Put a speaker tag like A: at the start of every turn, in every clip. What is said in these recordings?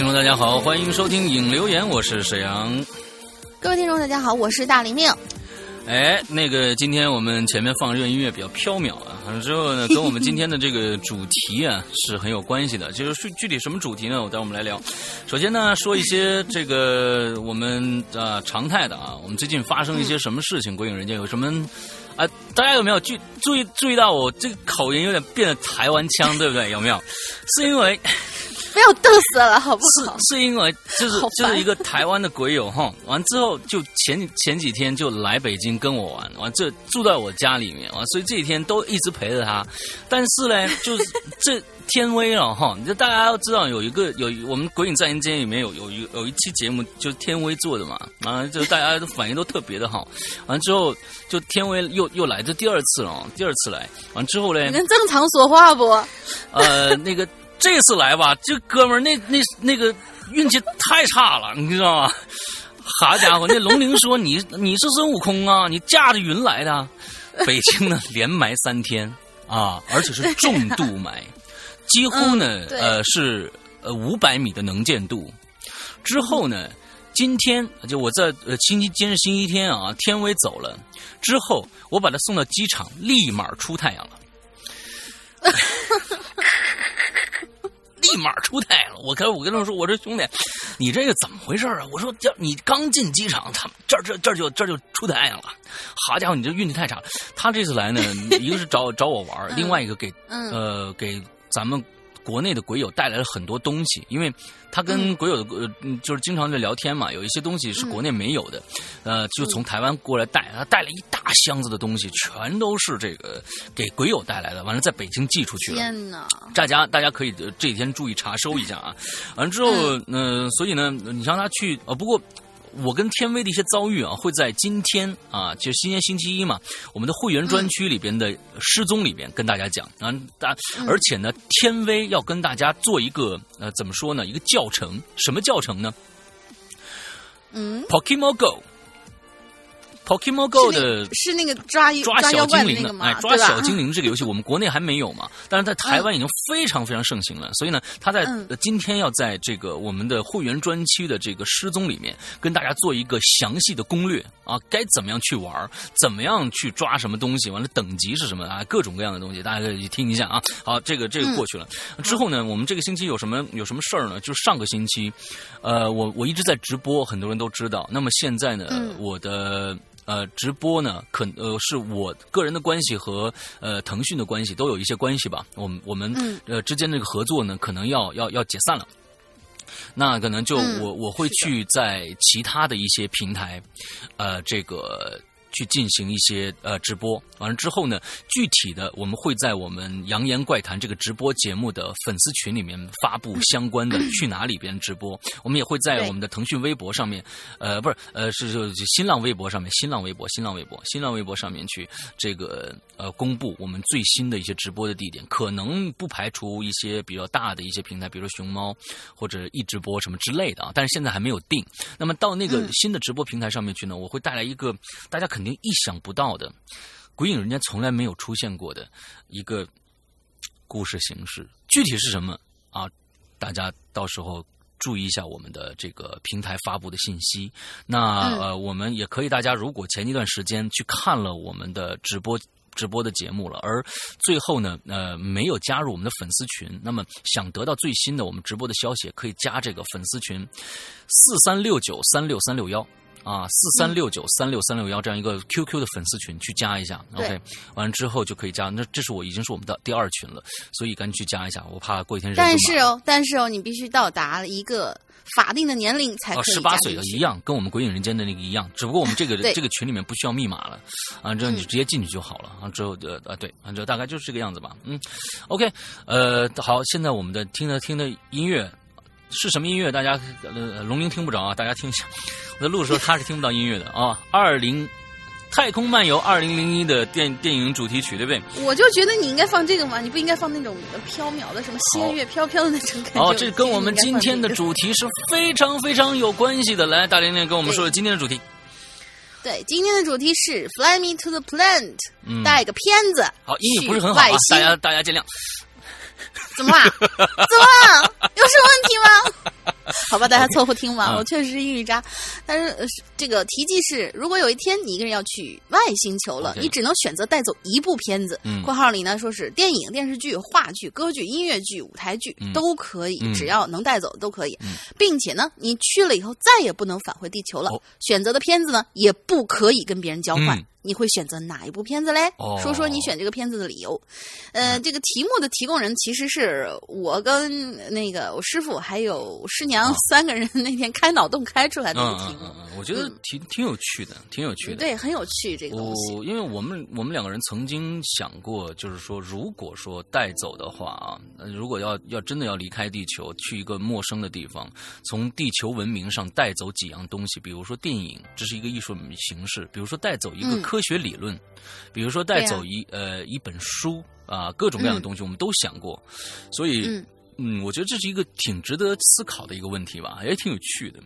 A: 位听众，大家好，欢迎收听影留言，我是沈阳。
B: 各位听众，大家好，我是大玲玲。
A: 哎，那个，今天我们前面放这个音乐比较飘渺啊，之后呢，跟我们今天的这个主题啊是很有关系的。就是具体什么主题呢？我待会儿我们来聊。首先呢，说一些这个我们啊常态的啊，我们最近发生一些什么事情？鬼影人间有什么啊？大家有没有注注意注意到我这个口音有点变得台湾腔，对不对？有没有？是因为。
B: 不要嘚瑟了，好不好？
A: 是是因为就是就是一个台湾的鬼友哈，完之后就前前几天就来北京跟我玩，完这住在我家里面，完所以这几天都一直陪着他。但是呢，就是这天威了哈，就大家要知道有一个有我们鬼影在人间里面有有一有一期节目就是天威做的嘛，啊，就大家的反应都特别的好。完之后就天威又又来这第二次了，第二次来完之后呢，
B: 你能正常说话不？
A: 呃，那个。这次来吧，这哥们儿那那那个运气太差了，你知道吗？好家伙，那龙鳞说你你是孙悟空啊，你驾着云来的。北京呢连埋三天啊，而且是重度埋，几乎呢呃是呃五百米的能见度。之后呢，今天就我在呃星期今日星期天啊，天威走了之后，我把他送到机场，立马出太阳了。立马出太阳了！我跟我跟他说：“我说兄弟，你这个怎么回事啊？”我说：“叫你刚进机场，他这这这就这就出太阳了。好家伙，你这运气太差了！他这次来呢，一个是找找我玩，另外一个给呃给咱们。”国内的鬼友带来了很多东西，因为他跟鬼友的呃就是经常在聊天嘛，有一些东西是国内没有的，呃，就从台湾过来带，他带了一大箱子的东西，全都是这个给鬼友带来的，完了在北京寄出去了。
B: 天哪！
A: 大家大家可以这几天注意查收一下啊，完了之后，呃，所以呢，你让他去呃，不过。我跟天威的一些遭遇啊，会在今天啊，就今天星期一嘛，我们的会员专区里边的失踪里边跟大家讲啊，大而且呢，天威要跟大家做一个呃，怎么说呢？一个教程，什么教程呢？
B: 嗯
A: ，Pokemon Go。Pokemon Go 的
B: 是那个抓
A: 抓小精灵
B: 的，
A: 哎，抓小精灵这个游戏，我们国内还没有嘛，但是在台湾已经非常非常盛行了。所以呢，他在今天要在这个我们的会员专区的这个失踪里面，跟大家做一个详细的攻略啊，该怎么样去玩，怎么样去抓什么东西，完了等级是什么啊，各种各样的东西，大家可以听一下啊。好，这个这个过去了之后呢，我们这个星期有什么有什么事儿呢？就是上个星期，呃，我我一直在直播，很多人都知道。那么现在呢，我的。呃，直播呢，可呃是我个人的关系和呃腾讯的关系都有一些关系吧。我们我们呃之间这个合作呢，可能要要要解散了。那可能就我我会去在其他的一些平台，呃，这个。去进行一些呃直播，完了之后呢，具体的我们会在我们《扬言怪谈》这个直播节目的粉丝群里面发布相关的去哪里边直播。我们也会在我们的腾讯微博上面，呃，不是，呃，是就新浪微博上面，新浪微博，新浪微博，新浪微博上面去这个呃公布我们最新的一些直播的地点。可能不排除一些比较大的一些平台，比如说熊猫或者一直播什么之类的啊，但是现在还没有定。那么到那个新的直播平台上面去呢，我会带来一个大家可。肯定意想不到的，鬼影人家从来没有出现过的一个故事形式，具体是什么啊？大家到时候注意一下我们的这个平台发布的信息。那呃，我们也可以，大家如果前一段时间去看了我们的直播直播的节目了，而最后呢呃没有加入我们的粉丝群，那么想得到最新的我们直播的消息，可以加这个粉丝群四三六九三六三六幺。啊，四三六九三六三六幺这样一个 QQ 的粉丝群去加一下，OK，完了之后就可以加。那这是我已经是我们的第二群了，所以赶紧去加一下，我怕过一天人
B: 但是哦，但是哦，你必须到达一个法定的年龄才可以
A: 十八岁的一样，跟我们鬼影人间的那个一样，只不过我们这个这个群里面不需要密码了，啊，之后你直接进去就好了。啊，之后呃啊对，啊，这大概就是这个样子吧。嗯，OK，呃，好，现在我们的听的听的音乐。是什么音乐？大家呃，龙玲听不着啊！大家听一下，我在录的时候他是听不到音乐的啊。二零太空漫游二零零一的电电影主题曲，对不对？
B: 我就觉得你应该放这个嘛，你不应该放那种飘渺的什么仙乐飘飘的那种感觉。
A: 哦，这跟我们今天的主题是非常非常有关系的。来，大玲玲跟我们说说今天的主题。
B: 对，今天的主题是 Fly Me to the Planet，带个片子。
A: 好，英语不是很好啊，大家大家见谅。
B: 怎么了？怎么了？有什么问题吗？好吧，大家凑合听吧。我确实是英语渣，但是这个题记是：如果有一天你一个人要去外星球了，你只能选择带走一部片子。括号里呢说是电影、电视剧、话剧、歌剧、音乐剧、舞台剧都可以，只要能带走都可以，并且呢，你去了以后再也不能返回地球了。选择的片子呢，也不可以跟别人交换。你会选择哪一部片子嘞？说说你选这个片子的理由。呃，这个题目的提供人其实是我跟那个我师傅还有师娘三个人那天开脑洞开出来的题目。
A: 我觉得挺挺有趣的，挺有趣的。
B: 对，很有趣这个东西。
A: 因为我们我们两个人曾经想过，就是说，如果说带走的话啊，如果要要真的要离开地球，去一个陌生的地方，从地球文明上带走几样东西，比如说电影，这是一个艺术形式；比如说带走一个。科学理论，比如说带走一呃一本书啊，各种各样的东西，我们都想过，所以嗯，我觉得这是一个挺值得思考的一个问题吧，也挺有趣的。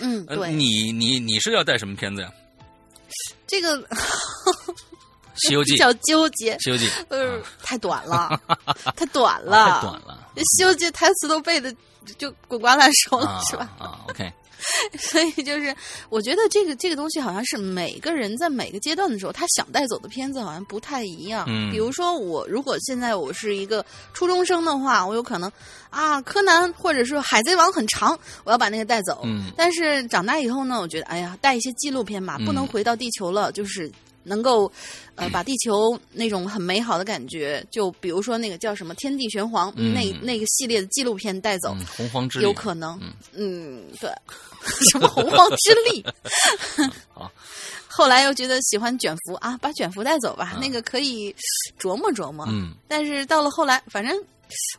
B: 嗯，对，
A: 你你你是要带什么片子呀？
B: 这个 《
A: 西游记》
B: 比较纠结，《
A: 西游记》
B: 呃太短了，太短了，
A: 太短了，《
B: 西游记》台词都背的就滚瓜烂熟了，是吧？
A: 啊，OK。
B: 所以就是，我觉得这个这个东西好像是每个人在每个阶段的时候，他想带走的片子好像不太一样。
A: 嗯，
B: 比如说我如果现在我是一个初中生的话，我有可能啊，柯南或者是海贼王很长，我要把那个带走。
A: 嗯，
B: 但是长大以后呢，我觉得哎呀，带一些纪录片嘛，不能回到地球了，就是。能够，呃，把地球那种很美好的感觉，就比如说那个叫什么《天地玄黄》那那个系列的纪录片带走，
A: 洪荒之
B: 力。有可能，嗯，对，什么洪荒之力？
A: 好，
B: 后来又觉得喜欢卷福啊，把卷福带走吧，那个可以琢磨琢磨。
A: 嗯，
B: 但是到了后来，反正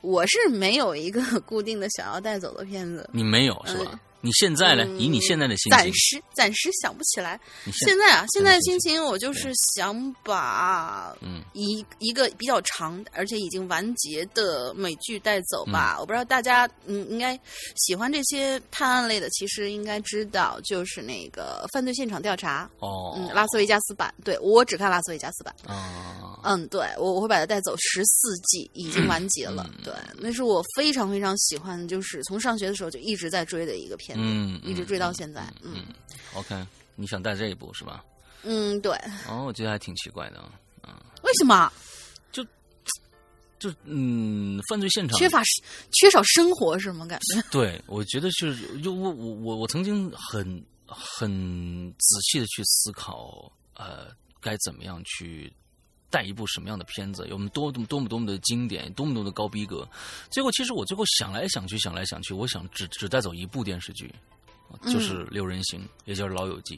B: 我是没有一个固定的想要带走的片子，
A: 你没有是吧？你现在呢？以你现在的心情，
B: 暂时暂时想不起来。现在啊，现在的心情，我就是想把嗯一一个比较长而且已经完结的美剧带走吧。我不知道大家嗯应该喜欢这些探案类的，其实应该知道，就是那个犯罪现场调查
A: 哦，
B: 嗯，拉斯维加斯版。对我只看拉斯维加斯版
A: 哦，
B: 嗯，对我我会把它带走十四季，已经完结了。对，那是我非常非常喜欢，就是从上学的时候就一直在追的一个片。
A: 嗯，
B: 一直追到现在。
A: 嗯，OK，你想带这一部是吧？
B: 嗯，对。
A: 哦，我觉得还挺奇怪的。嗯，
B: 为什么？
A: 就就嗯，犯罪现场
B: 缺乏缺少生活是吗？感觉？
A: 对，我觉得是，就我我我我曾经很很仔细的去思考，呃，该怎么样去。带一部什么样的片子？有么多多么多么的经典，多么多么的高逼格。结果，其实我最后想来想去，想来想去，我想只只带走一部电视剧，就是《六人行》，也就是《老友记》。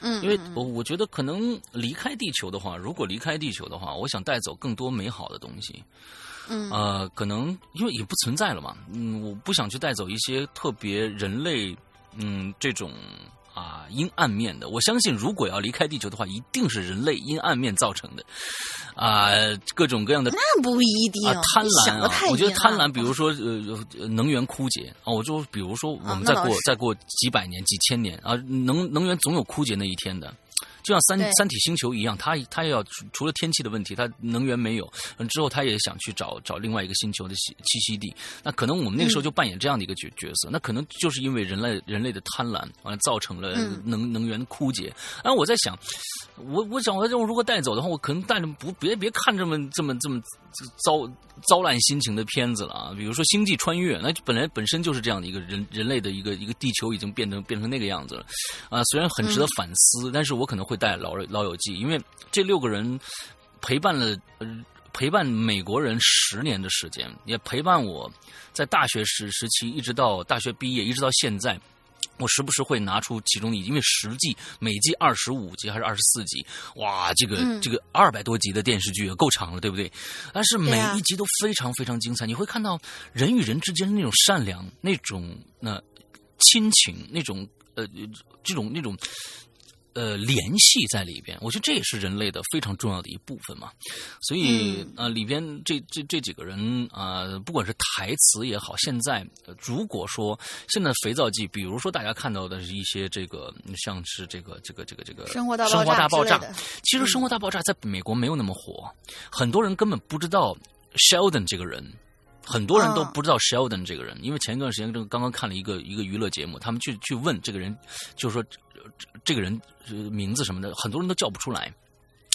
B: 嗯，
A: 因为我我觉得可能离开地球的话，如果离开地球的话，我想带走更多美好的东西。
B: 嗯，
A: 呃，可能因为也不存在了嘛。嗯，我不想去带走一些特别人类，嗯，这种。啊，阴暗面的，我相信，如果要离开地球的话，一定是人类阴暗面造成的，啊，各种各样的
B: 那不一定
A: 贪婪啊，我觉得贪婪，比如说呃，能源枯竭。啊，我就比如说我们再过再过几百年、几千年啊，能能源总有枯竭那一天的。就像三三体星球一样，他他要除了天气的问题，他能源没有，之后他也想去找找另外一个星球的栖栖息地。那可能我们那个时候就扮演这样的一个角角色。那可能就是因为人类人类的贪婪，完了造成了能能源枯竭。然后我在想，我我想我如果带走的话，我可能带着不别别看这么这么这么糟糟烂心情的片子了啊。比如说《星际穿越》，那本来本身就是这样的一个人人类的一个一个地球已经变成变成那个样子了啊。虽然很值得反思，但是我可能会。会带老老友记，因为这六个人陪伴了陪伴美国人十年的时间，也陪伴我在大学时时期，一直到大学毕业，一直到现在。我时不时会拿出其中的，因为十季每季二十五集还是二十四集，哇，这个这个二百多集的电视剧够长了，对不对？但是每一集都非常非常精彩，你会看到人与人之间的那种善良、那种那亲情、那种呃这种那种。呃，联系在里边，我觉得这也是人类的非常重要的一部分嘛。所以，呃，里边这这这几个人啊，不管是台词也好，现在如果说现在肥皂剧，比如说大家看到的是一些这个，像是这个这个这个这个
B: 生活大
A: 生活大爆炸，其实
B: 生
A: 活大爆炸在美国没有那么火，很多人根本不知道 Sheldon 这个人。很多人都不知道 Sheldon 这个人，因为前一段时间刚刚看了一个一个娱乐节目，他们去去问这个人，就是说这个人名字什么的，很多人都叫不出来，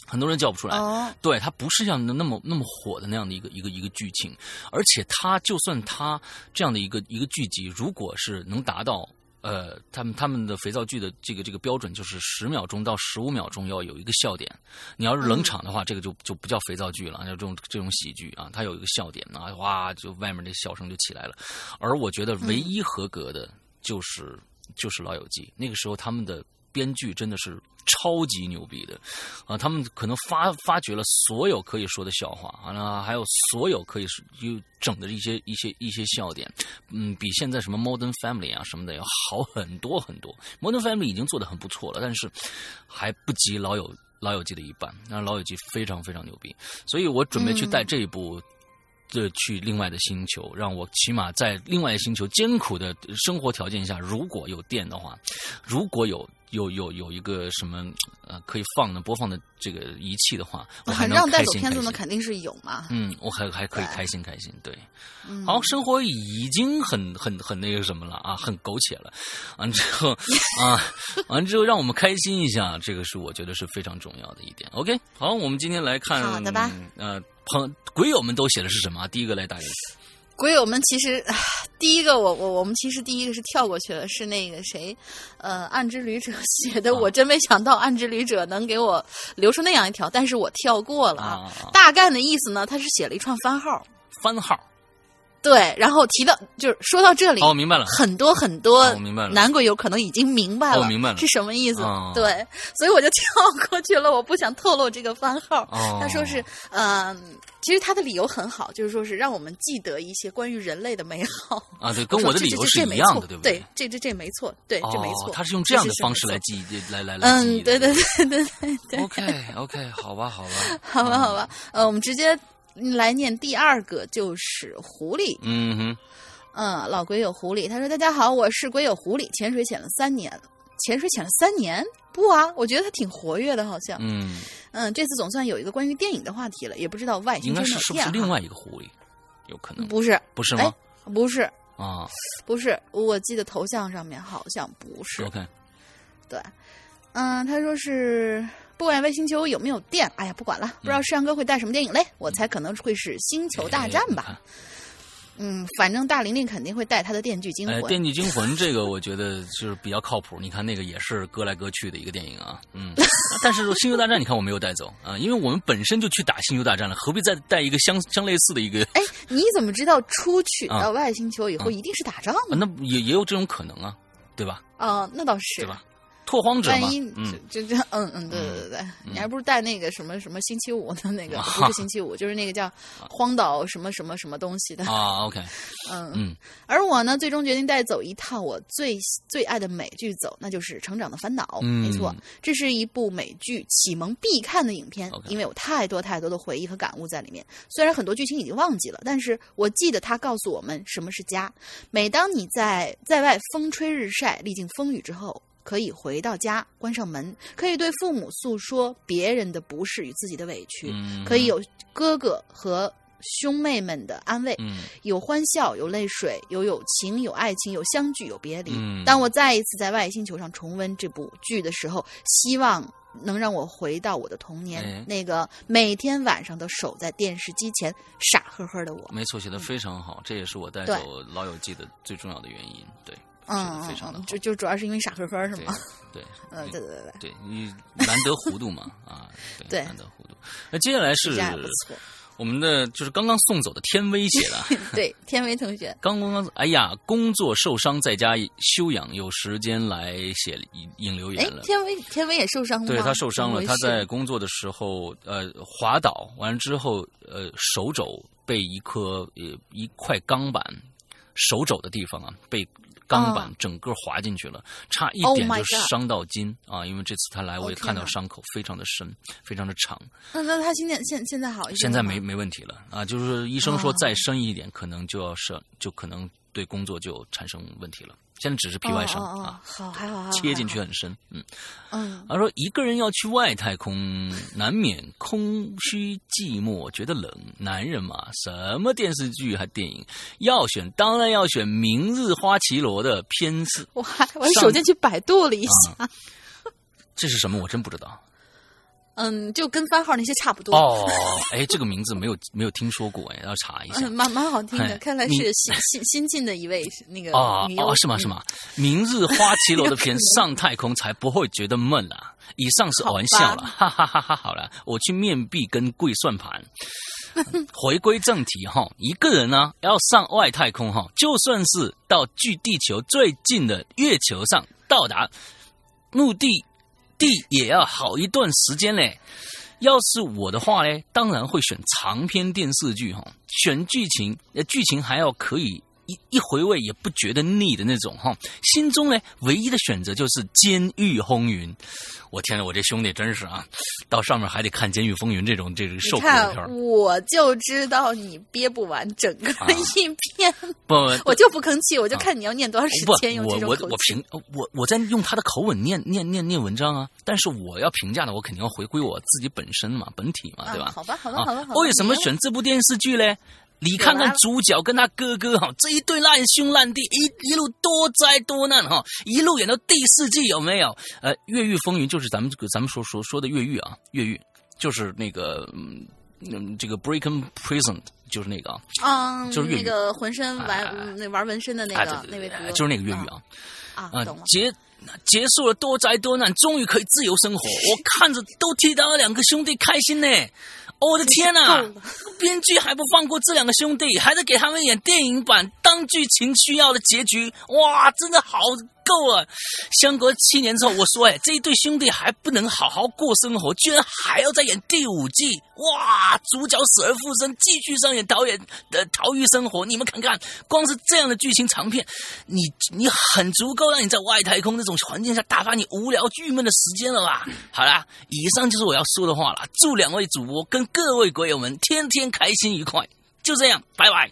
A: 很多人叫不出来。
B: 哦，
A: 对他不是像那么那么火的那样的一个一个一个剧情，而且他就算他这样的一个一个剧集，如果是能达到。呃，他们他们的肥皂剧的这个这个标准就是十秒钟到十五秒钟要有一个笑点。你要是冷场的话，这个就就不叫肥皂剧了，就这种这种喜剧啊，它有一个笑点啊，哇，就外面那笑声就起来了。而我觉得唯一合格的就是就是《老友记》，那个时候他们的编剧真的是。超级牛逼的，啊，他们可能发发掘了所有可以说的笑话，完了还有所有可以又整的一些一些一些笑点，嗯，比现在什么 Modern Family 啊什么的要好很多很多。Modern Family 已经做的很不错了，但是还不及老友老友记的一半。那老友记非常非常牛逼，所以我准备去带这一部。这去另外的星球，让我起码在另外星球艰苦的生活条件下，如果有电的话，如果有有有有一个什么呃可以放的播放的这个仪器的话，我还能
B: 带走片子呢，肯定是有嘛。
A: 嗯，我还还可以开心开心。对，好，生活已经很很很那个什么了啊，很苟且了。完之后啊，完之后让我们开心一下，这个是我觉得是非常重要的一点。OK，好，我们今天来看，
B: 好的吧？
A: 呃。朋鬼友们都写的是什么？第一个来打一
B: 鬼友们其实第一个，我我我们其实第一个是跳过去了，是那个谁，呃，暗之旅者 写的。我真没想到暗之旅者能给我留出那样一条，但是我跳过了啊。大概的意思呢，他是写了一串番号，
A: 番号。
B: 对，然后提到就是说到这里，
A: 哦，明白了，
B: 很多很多，
A: 明白了，
B: 男鬼友可能已经明白了，
A: 明白了
B: 是什么意思。对，所以我就跳过去了，我不想透露这个番号。他说是，嗯，其实他的理由很好，就是说是让我们记得一些关于人类的美好。
A: 啊，对，跟我的理由是一样的，对不
B: 对？对，这这这没错，对，这没错。
A: 他是用这样的方式来记，来来
B: 来。嗯，对对对对对对。
A: OK OK，好吧好吧，
B: 好吧 好吧，呃，我们直接。来念第二个就是狐狸，
A: 嗯哼，
B: 嗯，老鬼有狐狸，他说：“大家好，我是鬼有狐狸，潜水潜了三年，潜水潜了三年，不啊，我觉得他挺活跃的，好像，
A: 嗯。
B: 嗯，这次总算有一个关于电影的话题了，也不知道外星
A: 人是不是另外一个狐狸，有可能。
B: 不是，
A: 不是吗？
B: 不是。
A: 啊，
B: 不是，我记得头像上面好像不是
A: ，OK，
B: 对，嗯，他说是。”不管外星球有没有电，哎呀，不管了。不知道世阳哥会带什么电影嘞？我猜可能会是《星球大战》吧。嗯，反正大玲玲肯定会带她的《电锯惊魂》。
A: 《电锯惊魂》这个我觉得就是比较靠谱。你看那个也是割来割去的一个电影啊。嗯，但是《星球大战》你看我没有带走啊，因为我们本身就去打《星球大战》了，何必再带一个相相类似的一个？
B: 哎，你怎么知道出去到外星球以后一定是打仗呢？
A: 那也也有这种可能啊，对吧？
B: 哦，那倒是，
A: 对吧？拓荒者
B: 嘛，就就嗯嗯，对对对对，你还不如带那个什么什么星期五的那个，不是星期五，就是那个叫荒岛什么什么什么东西的
A: 啊。OK，
B: 嗯嗯，而我呢，最终决定带走一套我最最爱的美剧走，那就是《成长的烦恼》。没错，这是一部美剧启蒙必看的影片，因为有太多太多的回忆和感悟在里面。虽然很多剧情已经忘记了，但是我记得它告诉我们什么是家。每当你在在外风吹日晒、历经风雨之后。可以回到家，关上门，可以对父母诉说别人的不是与自己的委屈，可以有哥哥和兄妹们的安慰，有欢笑，有泪水，有友情，有爱情，有相聚，有别离。当我再一次在外星球上重温这部剧的时候，希望能让我回到我的童年，那个每天晚上都守在电视机前傻呵呵的我。
A: 没错，写的非常好，这也是我带走《老友记》的最重要的原因。对。嗯，非常的，
B: 就就主要是因为傻呵呵是吗？
A: 对，
B: 嗯，对对对
A: 对，对你难得糊涂嘛啊，对，难得糊涂。那接下来是我们的就是刚刚送走的天威写的，
B: 对，天威同学
A: 刚刚刚，哎呀，工作受伤在家休养，有时间来写引留言了。
B: 天威天威也受伤了，
A: 对他受伤了，他在工作的时候呃滑倒完了之后呃手肘被一颗呃一块钢板手肘的地方啊被。钢板整个滑进去了，差一点就伤到筋啊！因为这次他来，我也看到伤口非常的深，非常的长。
B: 那那他现在现现在好一点？
A: 现在没没问题了啊！就是医生说再深一点，可能就要是就可能对工作就产生问题了。现在只是皮外伤
B: 啊，好还好，
A: 切进去很深，
B: 嗯嗯。
A: 他说一个人要去外太空，难免空虚寂寞，觉得冷。男人嘛，什么电视剧还电影要选，当然要选《明日花绮罗》的片子。
B: 我还我手贱去百度了一下，
A: 这是什么？我真不知道。
B: 嗯，就跟番号那些差不多。
A: 哦，哎，这个名字没有没有听说过，哎，要查一下。
B: 蛮蛮好听的，看来是新新新进的一位那个
A: 哦哦，是吗是吗？明日花绮 罗的片上太空才不会觉得闷啊！以上是玩笑了，哈哈哈哈！好了，我去面壁跟跪算盘。回归正题哈，一个人呢要上外太空哈，就算是到距地球最近的月球上到达目的。地也要好一段时间嘞。要是我的话呢，当然会选长篇电视剧哈，选剧情，呃，剧情还要可以。一一回味也不觉得腻的那种哈，心中呢唯一的选择就是《监狱风云》。我天呐，我这兄弟真是啊，到上面还得看《监狱风云》这种这个受苦的片
B: 我就知道你憋不完整个一篇，
A: 不，
B: 我就不吭气，我就看你要念多长时间用这种
A: 我我我评我我在用他的口吻念念念念文章啊，但是我要评价的，我肯定要回归我自己本身嘛，本体嘛，对吧？
B: 好吧，好吧，好吧。
A: 为什么选这部电视剧嘞？你看看主角跟他哥哥哈，这一对烂兄烂弟，一一路多灾多难哈，一路演到第四季有没有？呃，越狱风云就是咱们这个咱们说说说的越狱啊，越狱就是那个嗯，这个 Breaking Prison 就是那个
B: 啊，嗯，
A: 就是
B: 那个浑身玩那玩纹身的那个那位哥，
A: 就是那个越狱啊。
B: 啊，
A: 结结束了多灾多难，终于可以自由生活，我看着都替他两个兄弟开心呢。我的天呐！编剧还不放过这两个兄弟，还在给他们演电影版当剧情需要的结局。哇，真的好。够了！相隔七年之后，我说：“哎，这一对兄弟还不能好好过生活，居然还要再演第五季！哇，主角死而复生，继续上演导演的逃狱生活。你们看看，光是这样的剧情长片，你你很足够让你在外太空那种环境下打发你无聊郁闷的时间了吧？好啦，以上就是我要说的话了。祝两位主播跟各位鬼友们天天开心愉快。就这样，拜拜。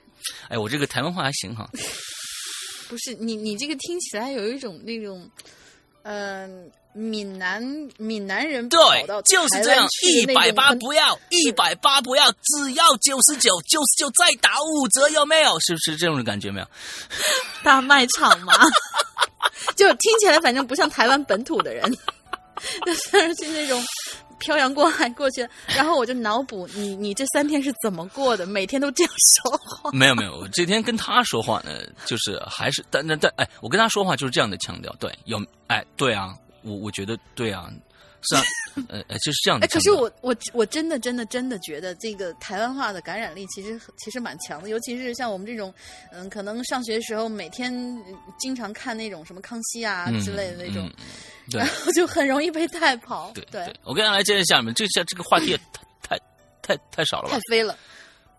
A: 哎，我这个台湾话还行哈。”
B: 不是你，你这个听起来有一种那种，嗯，闽南闽南人
A: 对，就是这样，一百八不要，一百八不要，只要九十九，九十九再打五折，有没有？是不是这种感觉？没有？
B: 大卖场吗？就听起来反正不像台湾本土的人，但是那种。漂洋过海过去，然后我就脑补你你这三天是怎么过的？每天都这样说话？
A: 没有没有，我这天跟他说话呢，就是还是但但但哎，我跟他说话就是这样的腔调，对，有哎对啊，我我觉得对啊，是啊，呃呃就是这样的。
B: 可是我我我真的真的真的觉得这个台湾话的感染力其实其实蛮强的，尤其是像我们这种嗯，可能上学的时候每天经常看那种什么康熙啊之类的那种。然后就很容易被带跑。
A: 对对，我跟大家来接着下面，这下这个话题也太太太少了吧？
B: 太飞了，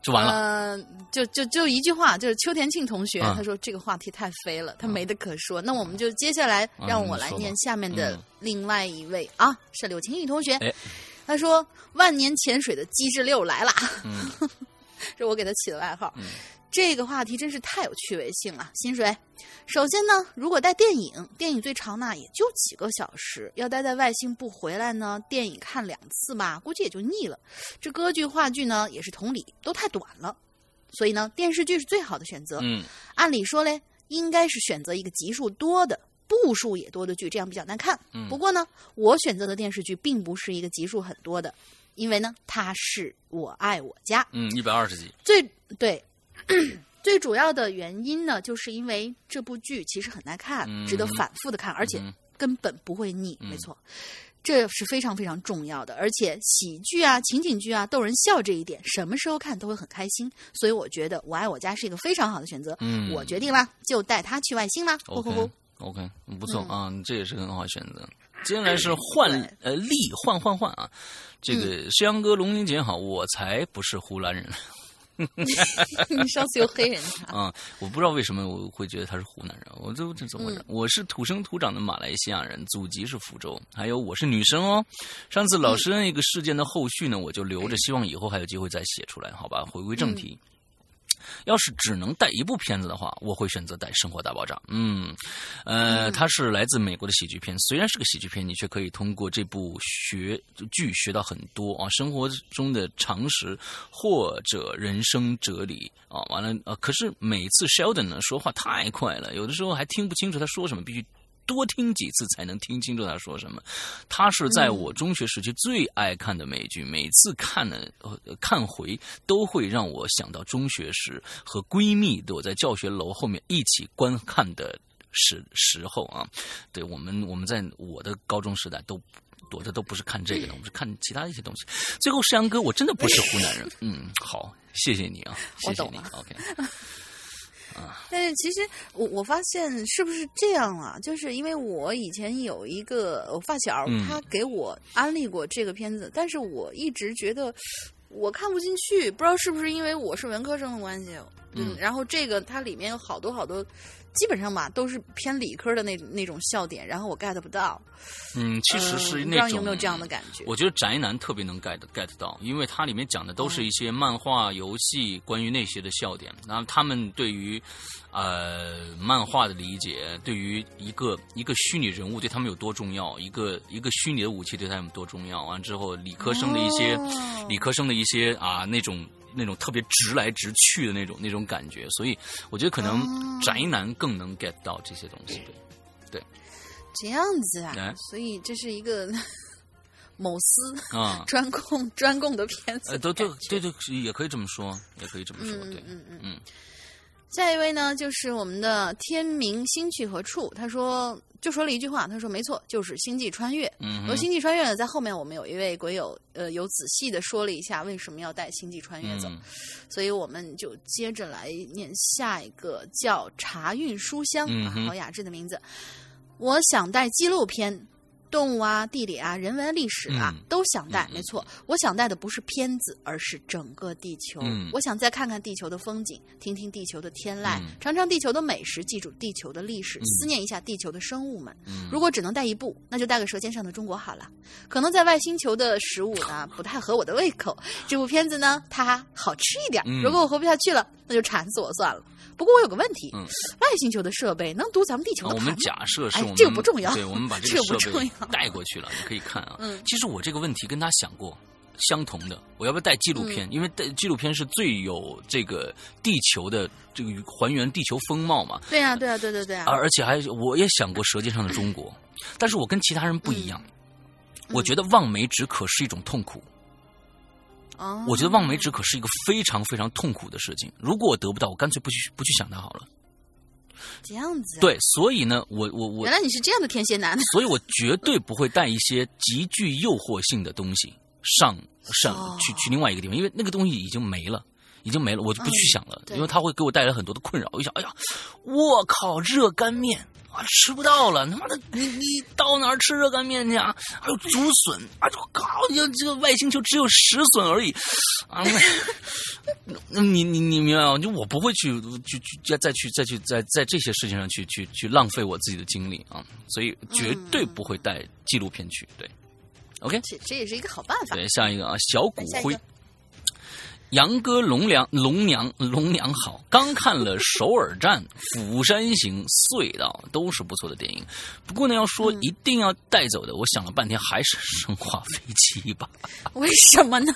A: 就完了。
B: 嗯，就就就一句话，就是邱田庆同学他说这个话题太飞了，他没得可说。那我们就接下来让我来念下面的另外一位啊，是柳晴雨同学。他说万年潜水的机智六来了，是我给他起的外号。这个话题真是太有趣味性了，薪水。首先呢，如果带电影，电影最长呢也就几个小时，要待在外星不回来呢，电影看两次吧，估计也就腻了。这歌剧、话剧呢也是同理，都太短了。所以呢，电视剧是最好的选择。
A: 嗯，
B: 按理说嘞，应该是选择一个集数多的、部数也多的剧，这样比较难看。
A: 嗯，
B: 不过呢，我选择的电视剧并不是一个集数很多的，因为呢，它是我爱我家。
A: 嗯，一百二十集。
B: 最对。最主要的原因呢，就是因为这部剧其实很耐看，值得反复的看，而且根本不会腻。没错，这是非常非常重要的。而且喜剧啊、情景剧啊、逗人笑这一点，什么时候看都会很开心。所以我觉得《我爱我家》是一个非常好的选择。
A: 嗯，
B: 我决定了，就带他去外星啦。
A: OK，OK，不错啊，这也是很好选择。接下来是换呃力换换换啊，这个石阳哥、龙英姐好，我才不是湖南人。
B: 你上次有黑人
A: 啊？我不知道为什么我会觉得他是湖南人，我这这怎么回事？我是土生土长的马来西亚人，祖籍是福州。还有我是女生哦。上次老师那个事件的后续呢，我就留着，希望以后还有机会再写出来，好吧？回归正题，要是只能带一部片子的话，我会选择带《生活大爆炸》。嗯，呃，它是来自美国的喜剧片，虽然是个喜剧片，你却可以通过这部学剧学到很多啊，生活中的常识或者人生哲理啊。完了，呃，可是每次 Sheldon 呢说话太快了，有的时候还听不清楚他说什么，必须。多听几次才能听清楚他说什么。他是在我中学时期最爱看的美剧，每次看呢，看回都会让我想到中学时和闺蜜躲在教学楼后面一起观看的时时候啊。对我们，我们在我的高中时代都躲着都不是看这个的，我们是看其他一些东西。最后，山羊哥，我真的不是湖南人。嗯，好，谢谢你啊，谢谢你。OK。
B: 但是其实我我发现是不是这样啊？就是因为我以前有一个我发小，他给我安利过这个片子，但是我一直觉得我看不进去，不知道是不是因为我是文科生的关系。嗯，然后这个它里面有好多好多。基本上吧，都是偏理科的那那种笑点，然后我 get 不到。
A: 嗯，其实是那种，不知
B: 道有没有这样的感觉？
A: 我觉得宅男特别能 get get 到，因为它里面讲的都是一些漫画、游戏关于那些的笑点。然后他们对于呃漫画的理解，对于一个一个虚拟人物对他们有多重要，一个一个虚拟的武器对他们多重要。完之后，理科生的一些理科生的一些啊那种。那种特别直来直去的那种那种感觉，所以我觉得可能宅男更能 get 到这些东西。对，对
B: 这样子啊，所以这是一个 某司啊 专供专供的片子。
A: 都都对对，也可以这么说，也可以这么说。对，嗯嗯嗯。
B: 下一位呢，就是我们的天明星去何处？他说，就说了一句话，他说：“没错，就是星际穿越。”
A: 嗯，
B: 而星际穿越呢，在后面我们有一位鬼友，呃，有仔细的说了一下为什么要带星际穿越走，所以我们就接着来念下一个叫茶韵书香啊，好雅致的名字。我想带纪录片。动物啊，地理啊，人文历史啊，都想带。没错，我想带的不是片子，而是整个地球。我想再看看地球的风景，听听地球的天籁，尝尝地球的美食，记住地球的历史，思念一下地球的生物们。如果只能带一部，那就带个《舌尖上的中国》好了。可能在外星球的食物呢，不太合我的胃口。这部片子呢，它好吃一点。如果我活不下去了，那就馋死我算了。不过我有个问题，外星球的设备能读咱们地球的
A: 我们假设是我们
B: 这个不重要，
A: 对，我们把这个 设备带过去了，你可以看啊。嗯，其实我这个问题跟他想过相同的，我要不要带纪录片？因为带纪录片是最有这个地球的这个还原地球风貌嘛。
B: 对呀，对呀，对对对啊！
A: 而且还我也想过《舌尖上的中国》，但是我跟其他人不一样，我觉得望梅止渴是一种痛苦。我觉得望梅止渴是一个非常非常痛苦的事情。如果我得不到，我干脆不去不去想它好了。
B: 这样子。
A: 对，所以呢，我我我。
B: 原来你是这样的天蝎男。
A: 所以我绝对不会带一些极具诱惑性的东西上上去去另外一个地方，因为那个东西已经没了，已经没了，我就不去想了，因为它会给我带来很多的困扰。我想，哎呀，我靠，热干面。啊，吃不到了！他妈的，你你到哪儿吃热干面去啊？还有竹笋啊！就靠，你这个外星球只有石笋而已啊！那 你你你明白吗？就我不会去去去再再去再去在在这些事情上去去去浪费我自己的精力啊！所以绝对不会带纪录片去。对，OK，
B: 这这也是一个好办法。
A: 对，下一个啊，小骨灰。杨哥龙娘龙娘龙娘好，刚看了《首尔站》《釜山行》《隧道》，都是不错的电影。不过呢，要说一定要带走的，我想了半天，还是《生化危机》吧。
B: 为什么呢？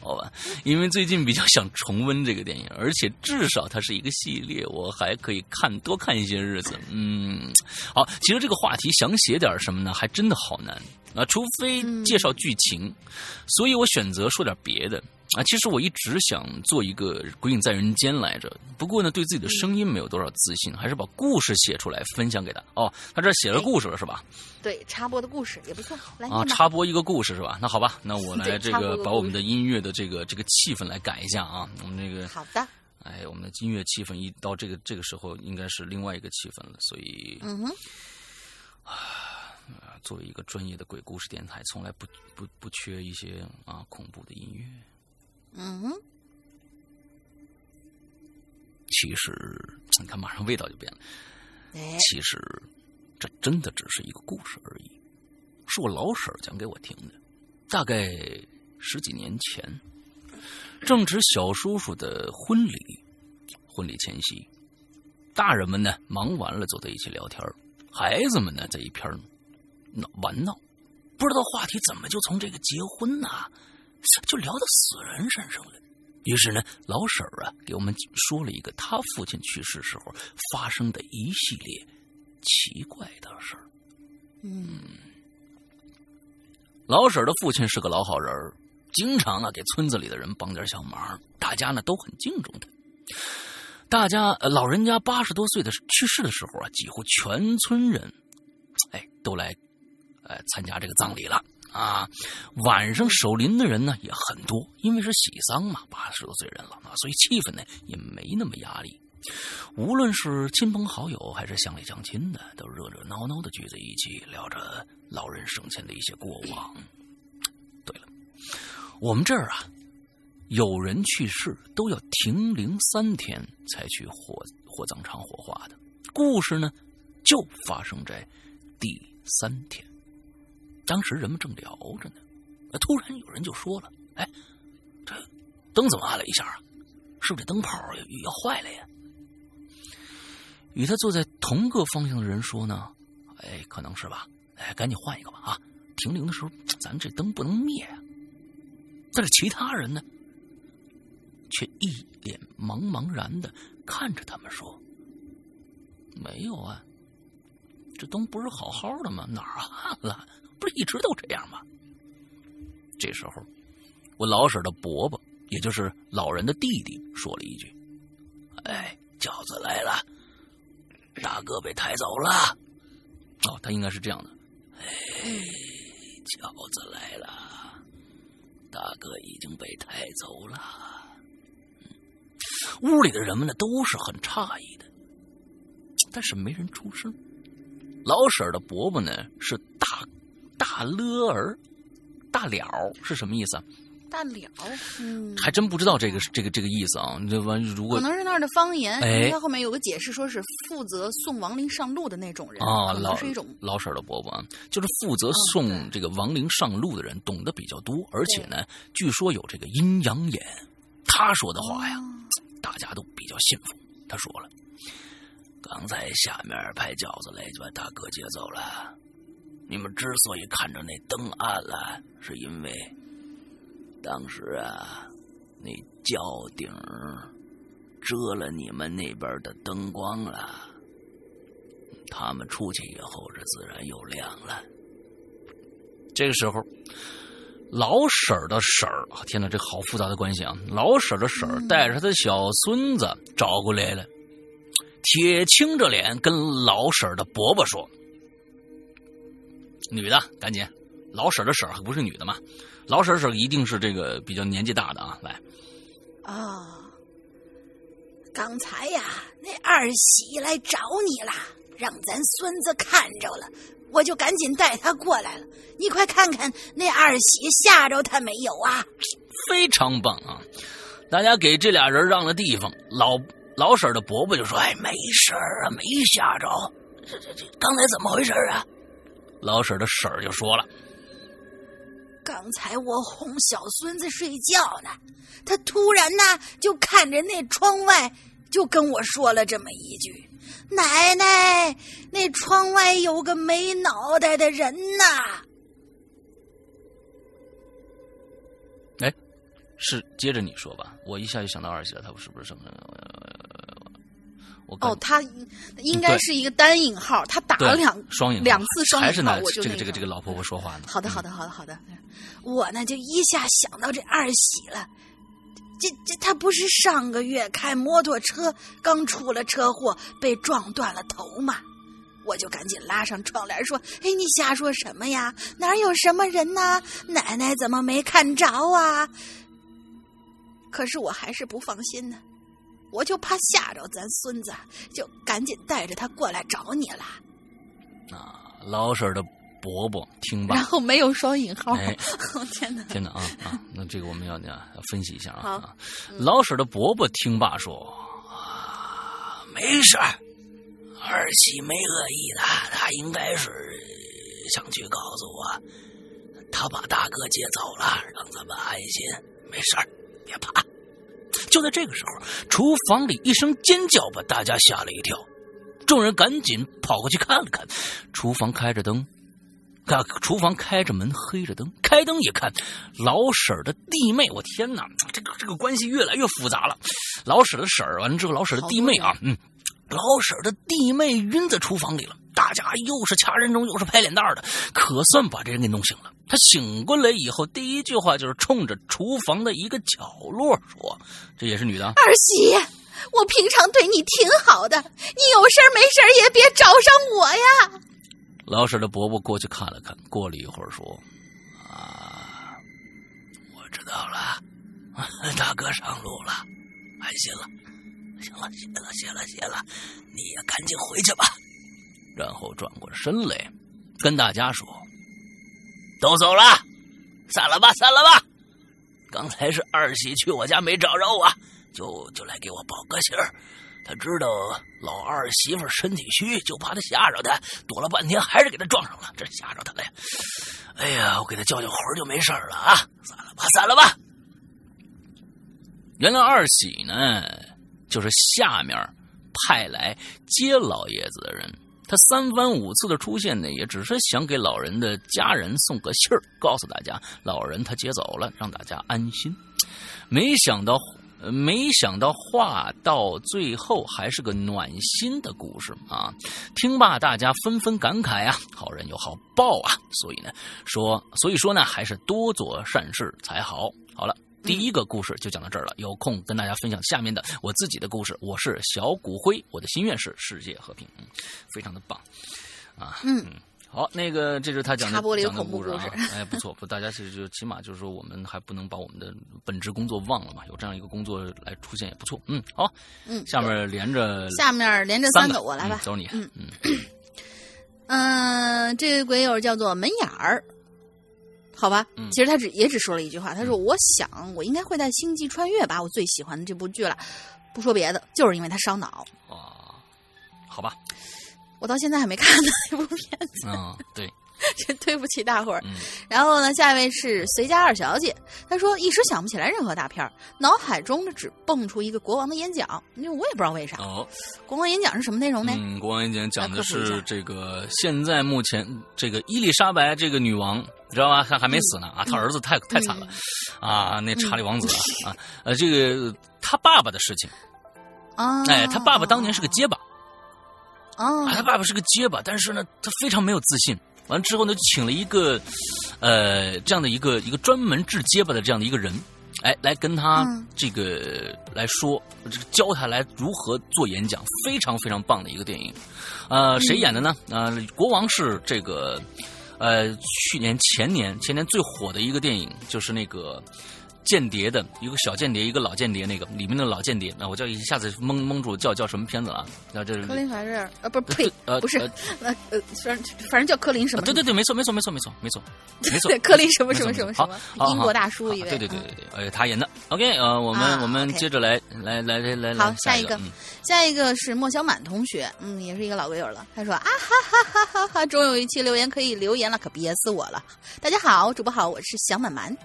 A: 好吧，因为最近比较想重温这个电影，而且至少它是一个系列，我还可以看多看一些日子。嗯，好，其实这个话题想写点什么呢，还真的好难啊，除非介绍剧情，所以我选择说点别的。啊，其实我一直想做一个《鬼影在人间》来着，不过呢，对自己的声音没有多少自信，还是把故事写出来分享给他。哦，他这写了故事了是吧？
B: 对，插播的故事也不错。来
A: 啊，插播一个故事是吧？那好吧，那我来这个把我们的音乐的这个这个气氛来改一下啊。我们这个
B: 好的。
A: 哎，我们的音乐气氛一到这个这个时候，应该是另外一个气氛了。所以，
B: 嗯哼，
A: 啊，作为一个专业的鬼故事电台，从来不不不缺一些啊恐怖的音乐。
B: 嗯哼，
A: 其实你看，马上味道就变了。其实这真的只是一个故事而已，是我老婶讲给我听的。大概十几年前，正值小叔叔的婚礼，婚礼前夕，大人们呢忙完了，坐在一起聊天孩子们呢在一边闹玩闹，不知道话题怎么就从这个结婚呐，就聊到死人身上了。于是呢，老婶儿啊给我们说了一个他父亲去世时候发生的一系列奇怪的事儿。
B: 嗯，
A: 老婶儿的父亲是个老好人儿。经常啊给村子里的人帮点小忙，大家呢都很敬重他。大家老人家八十多岁的去世的时候啊，几乎全村人，哎都来，呃参加这个葬礼了啊。晚上守灵的人呢也很多，因为是喜丧嘛，八十多岁人了啊，所以气氛呢也没那么压力。无论是亲朋好友还是乡里乡亲的，都热热闹闹的聚在一起，聊着老人生前的一些过往。我们这儿啊，有人去世都要停灵三天才去火火葬场火化的。故事呢，就发生在第三天。当时人们正聊着呢，突然有人就说了：“哎，这灯怎么暗了一下啊？是不是这灯泡要坏了呀？”与他坐在同个方向的人说呢：“哎，可能是吧。哎，赶紧换一个吧啊！停灵的时候，咱这灯不能灭啊。”但是其他人呢，却一脸茫茫然的看着他们说：“没有啊，这灯不是好好的吗？哪儿暗了？不是一直都这样吗？”这时候，我老婶的伯伯，也就是老人的弟弟，说了一句：“哎，饺子来了，大哥被抬走了。”哦，他应该是这样的：“哎，饺子来了。”大哥已经被抬走了。屋里的人们呢，都是很诧异的，但是没人出声。老婶的伯伯呢，是大大了儿，大了是什么意思啊？
B: 大了，嗯，
A: 还真不知道这个这个这个意思啊。这完如果
B: 可能是那儿的方言，哎，它后面有个解释，说是负责送亡灵上路的那种人
A: 啊，
B: 老是一种
A: 老婶的伯伯啊，就是负责送这个亡灵上路的人，懂得比较多，而且呢，据说有这个阴阳眼。他说的话呀，大家都比较信服。他说了，刚才下面派轿子来就把大哥接走了。你们之所以看着那灯暗了，是因为。当时啊，那轿顶遮了你们那边的灯光了。他们出去以后，这自然又亮了。这个时候，老婶的婶儿，天哪，这好复杂的关系啊！老婶的婶儿带着他的小孙子找过来了，铁青着脸跟老婶的伯伯说：“女的，赶紧！老婶的婶儿还不是女的嘛？”老婶婶一定是这个比较年纪大的啊，来。
C: 啊，刚才呀，那二喜来找你了，让咱孙子看着了，我就赶紧带他过来了。你快看看那二喜吓着他没有啊？
A: 非常棒啊！大家给这俩人让了地方。老老婶的伯伯就说：“哎，没事啊，没吓着。这这这，刚才怎么回事啊？”老婶的婶儿就说了。
C: 刚才我哄小孙子睡觉呢，他突然呢就看着那窗外，就跟我说了这么一句：“奶奶，那窗外有个没脑袋的人呐。”
A: 哎，是接着你说吧，我一下就想到二喜了，他是不是什么？
B: 哦，他应该是一个单引号，他打了两
A: 双引
B: 两次双引
A: 号，
B: 我就
A: 这个这个这个老婆婆说话呢。
B: 好的，好的，好的，好的。
C: 我呢就一下想到这二喜了，这这他不是上个月开摩托车刚出了车祸被撞断了头吗？我就赶紧拉上窗帘说：“哎，你瞎说什么呀？哪有什么人呢？奶奶怎么没看着啊？”可是我还是不放心呢。我就怕吓着咱孙子，就赶紧带着他过来找你了。
A: 啊，老婶的伯伯听罢，
B: 然后没有双引号。
A: 哎，
B: 天哪！
A: 天哪啊啊！那这个我们要要分析一下
B: 啊。
A: 啊，老婶的伯伯听罢说：“啊，没事儿，儿媳没恶意的，他应该是想去告诉我，他把大哥接走了，让咱们安心。没事儿，别怕。”就在这个时候，厨房里一声尖叫把大家吓了一跳，众人赶紧跑过去看了看，厨房开着灯。啊，厨房开着门，黑着灯。开灯一看，老婶儿的弟妹，我天哪，这个这个关系越来越复杂了。老婶的婶儿，完了之后，老婶的弟妹啊，嗯，老婶的弟妹晕在厨房里了。大家又是掐人中，又是拍脸蛋的，可算把这人给弄醒了。他醒过来以后，第一句话就是冲着厨房的一个角落说：“这也是女的。”
B: 二喜，我平常对你挺好的，你有事没事也别找上我呀。
A: 老婶的伯伯过去看了看，过了一会儿说：“啊，我知道了，大哥上路了，安心了，行了，谢了，谢了，谢了，你也赶紧回去吧。”然后转过身来，跟大家说：“都走了，散了吧，散了吧。刚才是二喜去我家没找着我，就就来给我报个信儿。”他知道老二媳妇身体虚，就怕他吓着他，躲了半天还是给他撞上了，这吓着他了呀。哎呀，我给他叫叫魂就没事了啊！散了吧，散了吧。原来二喜呢，就是下面派来接老爷子的人。他三番五次的出现呢，也只是想给老人的家人送个信儿，告诉大家老人他接走了，让大家安心。没想到。没想到话到最后还是个暖心的故事啊！听罢，大家纷纷感慨啊，好人有好报啊！所以呢，说，所以说呢，还是多做善事才好。好了，第一个故事就讲到这儿了。有空跟大家分享下面的我自己的故事。我是小骨灰，我的心愿是世界和平，非常的棒啊！嗯。好，那个这是他讲的讲的故事啊，哎，不错，不，大家其实就起码就是说，我们还不能把我们的本职工作忘了嘛，有这样一个工作来出现也不错，嗯，好，
B: 嗯，
A: 下面连着，
B: 下面连着三个，我来吧，
A: 走你，
B: 嗯嗯嗯，这个鬼友叫做门眼儿，好吧，其实他只也只说了一句话，他说：“我想我应该会在星际穿越把我最喜欢的这部剧了，不说别的，就是因为他烧脑。”
A: 啊，好吧。
B: 我到现在还没看呢这部片子。
A: 嗯，对，
B: 真 对不起大伙儿。然后呢，下一位是随家二小姐，她说一时想不起来任何大片儿，脑海中呢只蹦出一个国王的演讲，因为我也不知道为啥。哦，国王演讲是什么内容呢？
A: 嗯，国王演讲讲的是这个现在目前这个伊丽莎白这个女王，你知道吗？还还没死呢啊，他儿子太太惨了啊，那查理王子啊，呃，这个他爸爸的事情
B: 啊，
A: 哎，他爸爸当年是个结巴。
B: 哦，
A: 他爸爸是个结巴，但是呢，他非常没有自信。完了之后呢，请了一个，呃，这样的一个一个专门治结巴的这样的一个人，哎，来跟他这个来说，这个教他来如何做演讲，非常非常棒的一个电影。呃，谁演的呢？呃，国王是这个，呃，去年前年前年最火的一个电影，就是那个。间谍的一个小间谍，一个老间谍，那个里面的老间谍啊，我叫一下子蒙蒙住，叫叫什么片子啊？那这
B: 科林法瑞尔，呃，不是呸，呃，不是，呃呃，反正反正叫科林什么？
A: 对对对，没错没错没错没错没错没错，
B: 科林什么什么什么什么？英国大叔一位，
A: 对对对对对，呃，他演的。OK，呃，我们我们接着来来来来来，
B: 好，
A: 下
B: 一个，下一个是莫小满同学，嗯，也是一个老鬼友了。他说啊哈哈哈哈哈，终有一期留言可以留言了，可憋死我了。大家好，主播好，我是小满满。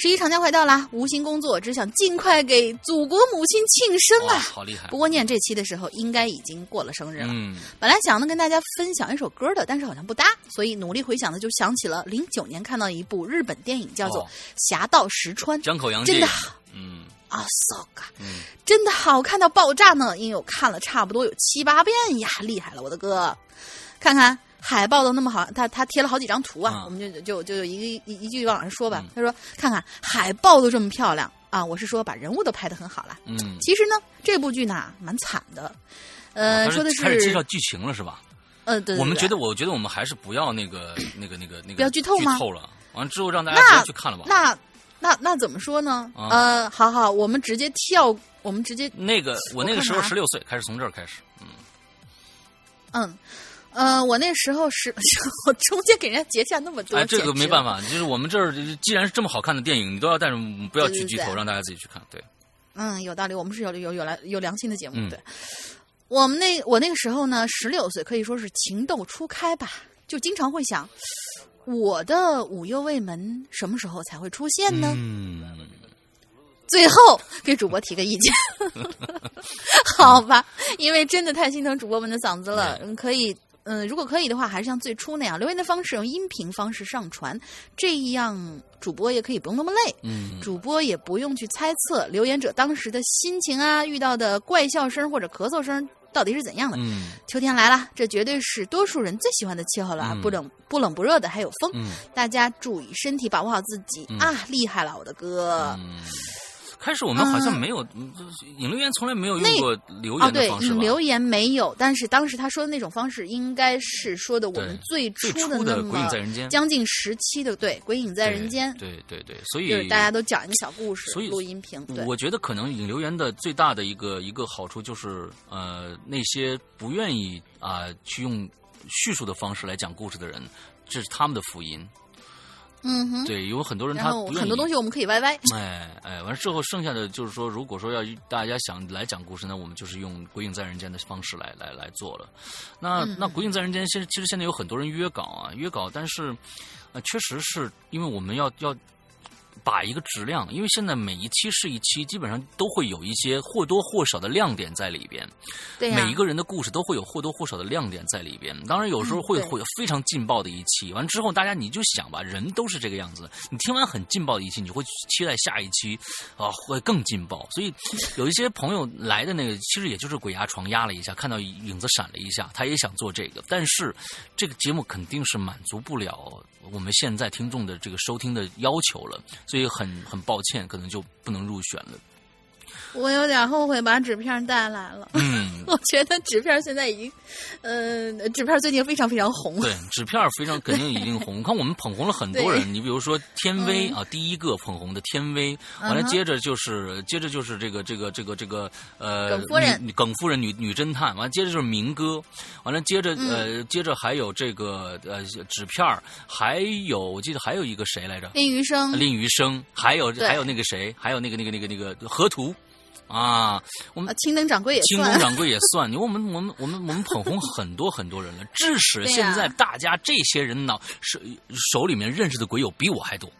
B: 十一长假快到了，无心工作，只想尽快给祖国母亲庆生啊！
A: 好厉害！
B: 不过念这期的时候，应该已经过了生日了。
A: 嗯，
B: 本来想呢跟大家分享一首歌的，但是好像不搭，所以努力回想呢就想起了零九年看到一部日本电影，叫做《侠盗石川》，
A: 江口洋
B: 介，真的，嗯，啊，so good，真的好看到爆炸呢！因为我看了差不多有七八遍呀，厉害了，我的哥！看看。海报都那么好，他他贴了好几张图啊，我们就就就一个一一句往上说吧。他说：“看看海报都这么漂亮啊！”我是说把人物都拍的很好了。
A: 嗯，
B: 其实呢，这部剧呢蛮惨的。呃，说的是
A: 开始介绍剧情了是吧？
B: 呃，对。
A: 我们觉得，我觉得我们还是不要那个那个那个那个
B: 不要剧透吗？
A: 剧透了，完了之后让大家直接去看了吧。
B: 那那那怎么说呢？呃，好好，我们直接跳，我们直接
A: 那个我那个时候十六岁，开始从这儿开始。嗯
B: 嗯。呃，我那时候 是，我中间给人家截下那么多，
A: 哎，这个没办法，就是我们这儿既然是这么好看的电影，你都要带着，不要去剧透，让大家自己去看。对，
B: 嗯，有道理，我们是有有有来有良心的节目。对，我们那我那个时候呢，十六岁，可以说是情窦初开吧，就经常会想，我的五右卫门什么时候才会出现呢？
A: 嗯，
B: 最后给主播提个意见，好吧？因为真的太心疼主播们的嗓子了，可以。嗯，如果可以的话，还是像最初那样留言的方式，用音频方式上传，这样主播也可以不用那么累。
A: 嗯，
B: 主播也不用去猜测留言者当时的心情啊，遇到的怪笑声或者咳嗽声到底是怎样的。
A: 嗯，
B: 秋天来了，这绝对是多数人最喜欢的气候了啊！不冷不冷不热的，还有风。
A: 嗯，
B: 大家注意身体，保护好自己啊！厉害了，我的哥。
A: 开始我们好像没有，嗯引留言从来没有用过留言
B: 的
A: 方式
B: 引留言没有，但是当时他说的那种方式，应该是说的我们
A: 最
B: 初
A: 的
B: 那么
A: 鬼影在人间
B: 将近十期的对鬼影在人间，
A: 对对对，所以
B: 就是大家都讲一个小故事，
A: 所以
B: 录音屏。
A: 我觉得可能引留言的最大的一个一个好处就是，呃，那些不愿意啊去用叙述的方式来讲故事的人，这是他们的福音。
B: 嗯哼，
A: 对，有很多人他
B: 很多东西我们可以歪歪。
A: 哎哎，完了之后剩下的就是说，如果说要大家想来讲故事，那我们就是用《鬼影在人间》的方式来来来做了。那那《鬼影在人间》现其实现在有很多人约稿啊，约稿，但是呃，确实是因为我们要要。把一个质量，因为现在每一期是一期，基本上都会有一些或多或少的亮点在里边。
B: 对
A: 每一个人的故事都会有或多或少的亮点在里边。当然，有时候会会有非常劲爆的一期。完之后，大家你就想吧，人都是这个样子。你听完很劲爆的一期，你会期待下一期啊会更劲爆。所以有一些朋友来的那个，其实也就是鬼压床压了一下，看到影子闪了一下，他也想做这个，但是这个节目肯定是满足不了。我们现在听众的这个收听的要求了，所以很很抱歉，可能就不能入选了。
B: 我有点后悔把纸片带来了。
A: 嗯，
B: 我觉得纸片现在已经，呃，纸片最近非常非常红。
A: 对，纸片非常肯定已经红。看我们捧红了很多人，你比如说天威啊，第一个捧红的天威，完了接着就是接着就是这个这个这个这个呃，
B: 耿夫人，
A: 耿夫人女女侦探，完了接着就是明哥，完了接着呃接着还有这个呃纸片还有我记得还有一个谁来着？
B: 林余生，
A: 林余生，还有还有那个谁？还有那个那个那个那个河图。啊，我们
B: 青灯掌柜也
A: 青灯掌柜也算，因为我们我们我们我们捧红很多很多人了，致使现在大家这些人脑手手里面认识的鬼友比我还多。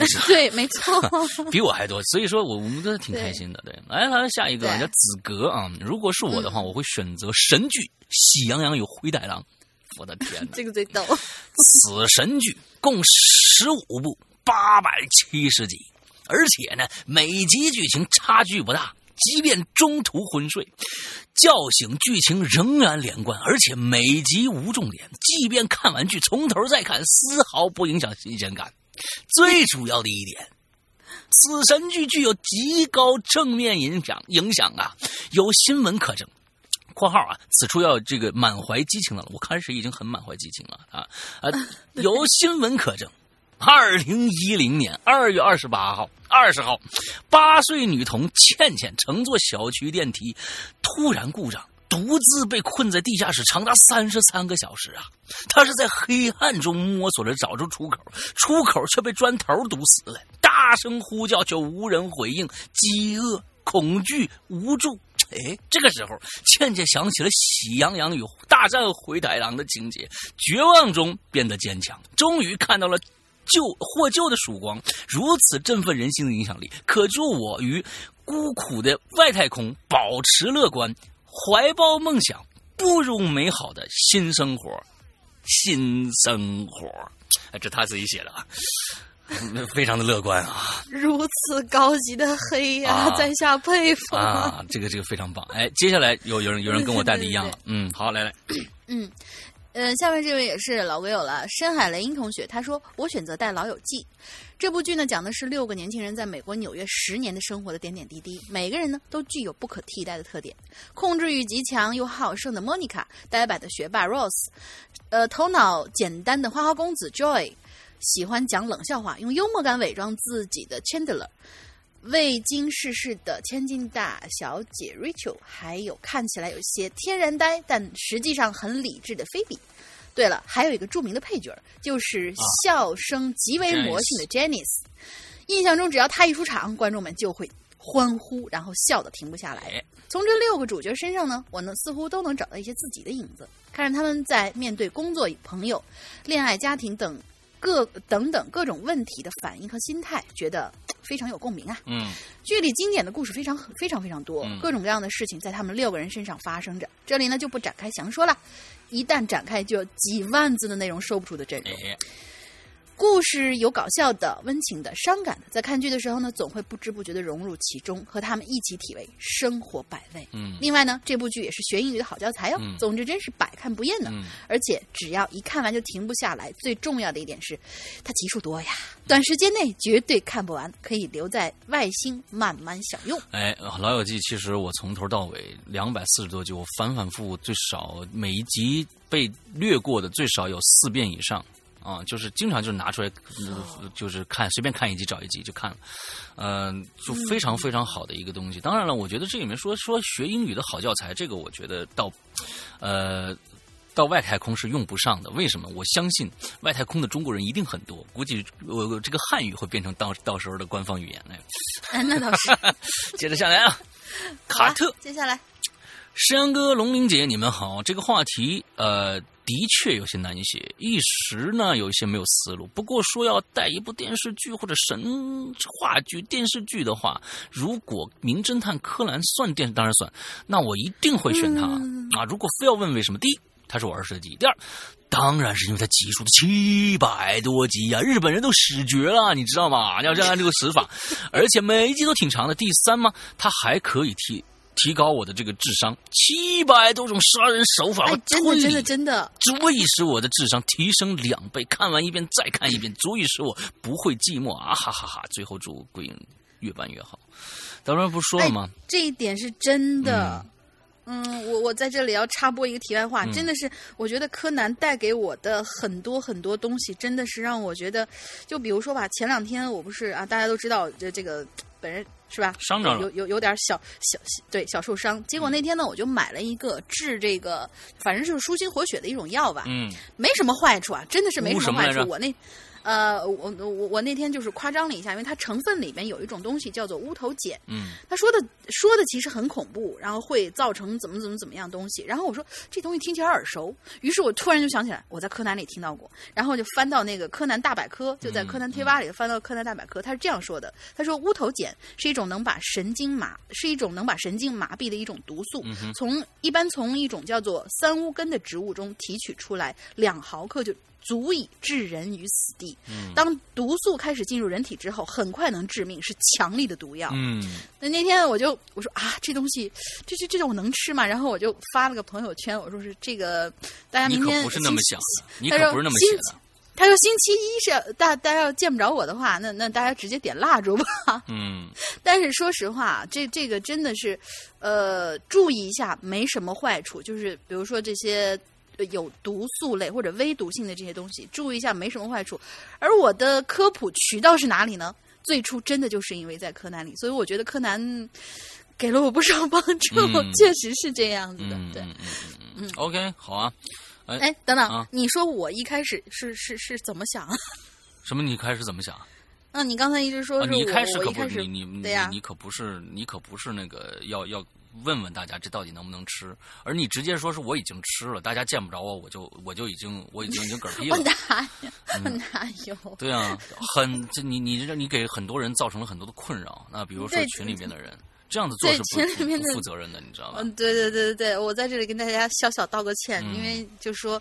B: 对，没错，
A: 比我还多，所以说我我们都挺开心的。对，来来下一个叫子格啊，如果是我的话，我会选择神剧《喜羊羊与灰太狼》。我的天哪，
B: 这个最逗！
A: 此神剧共十五部，八百七十集。而且呢，每集剧情差距不大，即便中途昏睡，叫醒剧情仍然连贯，而且每集无重点，即便看完剧从头再看，丝毫不影响新鲜感。最主要的一点，死神剧具有极高正面影响，影响啊，有新闻可证。（括号啊，此处要这个满怀激情了，我开始已经很满怀激情了啊啊，有新闻可证。二零一零年二月二十八号、二十号，八岁女童倩倩乘坐小区电梯，突然故障，独自被困在地下室长达三十三个小时啊！她是在黑暗中摸索着找出出口，出口却被砖头堵死了。大声呼叫却无人回应，饥饿、恐惧、无助。哎，这个时候，倩倩想起了《喜羊羊与大战灰太狼》的情节，绝望中变得坚强，终于看到了。救获救的曙光，如此振奋人心的影响力，可助我于孤苦的外太空保持乐观，怀抱梦想，步入美好的新生活。新生活，哎，这他自己写的啊，非常的乐观啊。
B: 如此高级的黑呀，在下佩服
A: 啊。这个这个非常棒。哎，接下来有有人有人跟我带的一样了。嗯，好，来来，
B: 嗯。呃，下面这位也是老鬼友了，深海雷音同学，他说：“我选择带《老友记》这部剧呢，讲的是六个年轻人在美国纽约十年的生活的点点滴滴。每个人呢，都具有不可替代的特点：控制欲极强又好胜的 Monica，呆板的学霸 Rose，呃，头脑简单的花花公子 Joy，喜欢讲冷笑话，用幽默感伪装自己的 Chandler。”未经世事的千金大小姐 Rachel，还有看起来有些天然呆，但实际上很理智的菲比。对了，还有一个著名的配角，就是笑声极为魔性的 Janice。印象中，只要她一出场，观众们就会欢呼，然后笑得停不下来。从这六个主角身上呢，我呢似乎都能找到一些自己的影子。看着他们在面对工作、朋友、恋爱、家庭等各等等各种问题的反应和心态，觉得非常有共鸣啊。
A: 嗯，
B: 剧里经典的故事非常非常非常多，各种各样的事情在他们六个人身上发生着。这里呢就不展开详说了，一旦展开就有几万字的内容收不住的阵容。故事有搞笑的、温情的、伤感的，在看剧的时候呢，总会不知不觉的融入其中，和他们一起体味生活百味。
A: 嗯，
B: 另外呢，这部剧也是学英语的好教材哟。总之，真是百看不厌的。
A: 嗯，
B: 而且只要一看完就停不下来。最重要的一点是，它集数多呀，短时间内绝对看不完，可以留在外星慢慢享用。
A: 哎，老友记，其实我从头到尾两百四十多集，我反反复复最少每一集被略过的最少有四遍以上。啊，就是经常就拿出来，就是看随便看一集找一集就看了，嗯，就非常非常好的一个东西。当然了，我觉得这里面说说学英语的好教材，这个我觉得到，呃，到外太空是用不上的。为什么？我相信外太空的中国人一定很多，估计我这个汉语会变成到到时候的官方语言
B: 哎。那倒是。
A: 接着下来啊，卡特，
B: 接下来，
A: 山羊哥、龙玲姐，你们好。这个话题，呃。的确有些难写，一时呢有一些没有思路。不过说要带一部电视剧或者神话剧电视剧的话，如果《名侦探柯南》算电视，当然算，那我一定会选它啊！如果非要问为什么，第一，它是我儿时的记忆；第二，当然是因为它集数的七百多集呀，日本人都死绝了，你知道吗？要这样这个死法，而且每一集都挺长的。第三嘛，它还可以替。提高我的这个智商，七百多种杀人手法我
B: 真的真的真的，
A: 足以使我的智商提升两倍。看完一遍再看一遍，足以使我不会寂寞啊！哈哈哈！最后祝鬼影越办越好。当然不说了吗？
B: 这一点是真的。嗯，我我在这里要插播一个题外话，真的是，我觉得柯南带给我的很多很多东西，真的是让我觉得，就比如说吧，前两天我不是啊，大家都知道这这个本人。是吧？
A: 伤着了，
B: 有有有点小小对小受伤。结果那天呢，我就买了一个治这个，反正就是舒心活血的一种药吧。
A: 嗯，
B: 没什么坏处啊，真的是没
A: 什
B: 么坏处。我那。呃，我我我那天就是夸张了一下，因为它成分里面有一种东西叫做乌头碱。
A: 嗯，
B: 他说的说的其实很恐怖，然后会造成怎么怎么怎么样东西。然后我说这东西听起来耳熟，于是我突然就想起来，我在柯南里听到过。然后就翻到那个柯南大百科，就在柯南贴吧里翻到柯南大百科，他是这样说的：他说乌头碱是一种能把神经麻是一种能把神经麻痹的一种毒素，从一般从一种叫做三乌根的植物中提取出来，两毫克就。足以致人于死地。当毒素开始进入人体之后，很快能致命，是强力的毒药。
A: 嗯，
B: 那那天我就我说啊，这东西，这这这种能吃吗？然后我就发了个朋友圈，我说是这个，大家明天
A: 不是那么想，你
B: 可
A: 不是那么想的。
B: 他说星期一是大大家要见不着我的话，那那大家直接点蜡烛吧。
A: 嗯，
B: 但是说实话，这这个真的是，呃，注意一下，没什么坏处。就是比如说这些。有毒素类或者微毒性的这些东西，注意一下，没什么坏处。而我的科普渠道是哪里呢？最初真的就是因为在柯南里，所以我觉得柯南给了我不少帮助，确实是这样子的。对，
A: 嗯 OK，好啊。
B: 哎，等等，你说我一开始是是是怎么想？
A: 什么？你开始怎么想？
B: 那你刚才一直说是我，
A: 一开
B: 始
A: 可不，你你你你可不是，你可不是那个要要。问问大家这到底能不能吃？而你直接说是我已经吃了，大家见不着我，我就我就已经我已经已经嗝屁了。
B: 哪有？哪有？
A: 对啊，很这你你你给很多人造成了很多的困扰。那比如说群里面的人，这样子做是不不负责任的，你知道吗？
B: 嗯，对对对对对，我在这里跟大家小小道个歉，因为就说。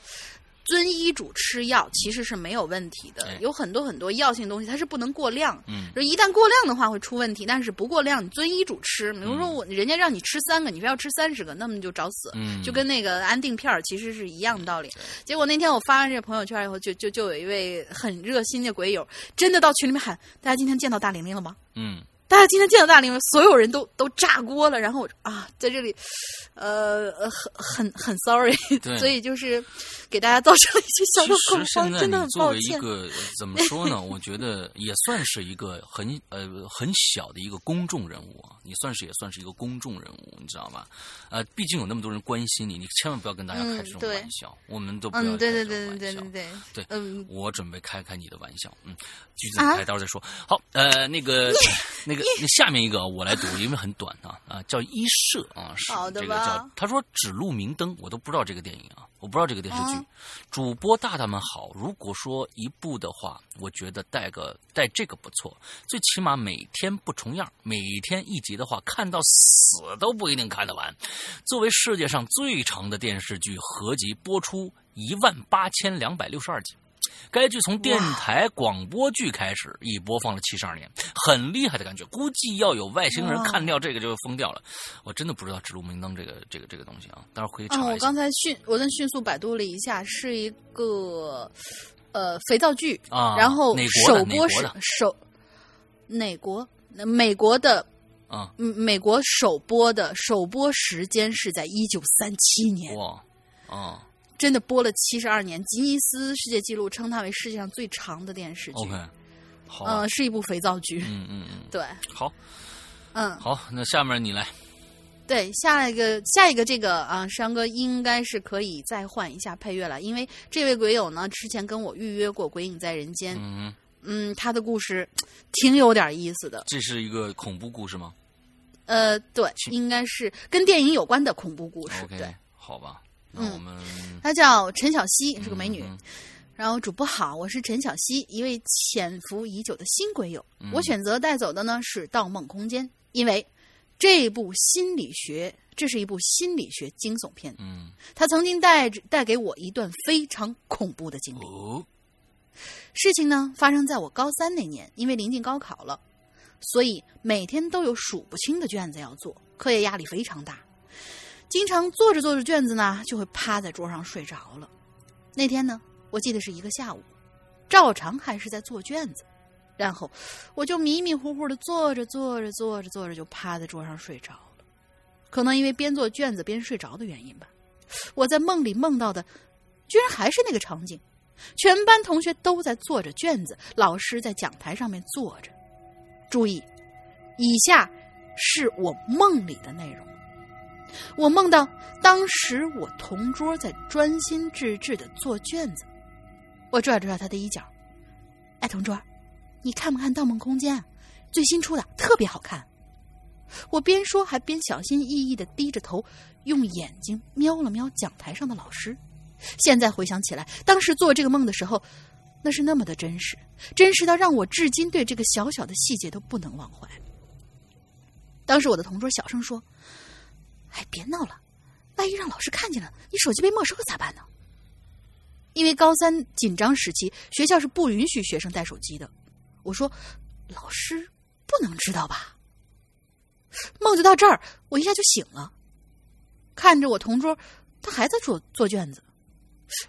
B: 遵医嘱吃药其实是没有问题的，有很多很多药性东西它是不能过量，
A: 嗯，
B: 一旦过量的话会出问题。但是不过量，你遵医嘱吃。比如说我人家让你吃三个，你非要吃三十个，那么你就找死，
A: 嗯，
B: 就跟那个安定片儿其实是一样的道理。结果那天我发完这个朋友圈以后，就就就有一位很热心的鬼友，真的到群里面喊大家今天见到大玲玲了吗？
A: 嗯。
B: 大家今天见到大玲玲，所有人都都炸锅了。然后我啊，在这里，呃，很很很 sorry，所以就是给大家造成了一些小的恐慌，真的很
A: 抱歉。作为一个怎么说呢？我觉得也算是一个很呃很小的一个公众人物啊，你算是也算是一个公众人物，你知道吗？呃，毕竟有那么多人关心你，你千万不要跟大家开这种玩笑。我们都不要开
B: 这种玩笑。对对对对对
A: 对
B: 对。嗯，
A: 我准备开开你的玩笑。嗯，句子开，到时候再说。好，呃，那个 那个。那下面一个我来读，因为很短啊啊，叫一社啊，是这个叫他说指路明灯，我都不知道这个电影啊，我不知道这个电视剧。主播大大们好，如果说一部的话，我觉得带个带这个不错，最起码每天不重样，每天一集的话，看到死都不一定看得完。作为世界上最长的电视剧，合集播出一万八千两百六十二集。该剧从电台广播剧开始，已播放了七十二年，很厉害的感觉。估计要有外星人看掉这个就疯掉了。我真的不知道指路明灯这个这个这个东西啊，待会儿可以查一下。
B: 我刚才迅我在迅速百度了一下，是一个呃肥皂剧
A: 啊，
B: 然后首播是首
A: 哪
B: 国美国的
A: 啊，
B: 美国首播的首播时间是在一九三七年
A: 哇啊。
B: 真的播了七十二年，吉尼斯世界纪录称它为世界上最长的电视剧。
A: OK，好，
B: 嗯，是一部肥皂剧。
A: 嗯嗯嗯，
B: 对，
A: 好，
B: 嗯，
A: 好，那下面你来。
B: 对，下一个，下一个，这个啊，山哥应该是可以再换一下配乐了，因为这位鬼友呢，之前跟我预约过《鬼影在人间》。
A: 嗯
B: 嗯，他的故事挺有点意思的。
A: 这是一个恐怖故事吗？
B: 呃，对，应该是跟电影有关的恐怖故事。
A: OK，好吧。嗯，我们
B: 她叫陈小希，是个美女。然后主播好，我是陈小希，一位潜伏已久的新鬼友。我选择带走的呢是《盗梦空间》，因为这部心理学，这是一部心理学惊悚片。
A: 嗯，
B: 他曾经带带给我一段非常恐怖的经历。事情呢发生在我高三那年，因为临近高考了，所以每天都有数不清的卷子要做，课业压力非常大。经常做着做着卷子呢，就会趴在桌上睡着了。那天呢，我记得是一个下午，照常还是在做卷子，然后我就迷迷糊糊的做着做着做着做着就趴在桌上睡着了。可能因为边做卷子边睡着的原因吧，我在梦里梦到的，居然还是那个场景：全班同学都在做着卷子，老师在讲台上面坐着。注意，以下是我梦里的内容。我梦到当时我同桌在专心致志的做卷子，我拽了拽他的衣角，哎，同桌，你看不看《盗梦空间》？啊最新出的，特别好看。我边说还边小心翼翼的低着头，用眼睛瞄了瞄讲台上的老师。现在回想起来，当时做这个梦的时候，那是那么的真实，真实到让我至今对这个小小的细节都不能忘怀。当时我的同桌小声说。哎，别闹了！万一让老师看见了，你手机被没收了咋办呢？因为高三紧张时期，学校是不允许学生带手机的。我说，老师不能知道吧？梦就到这儿，我一下就醒了，看着我同桌，他还在做做卷子。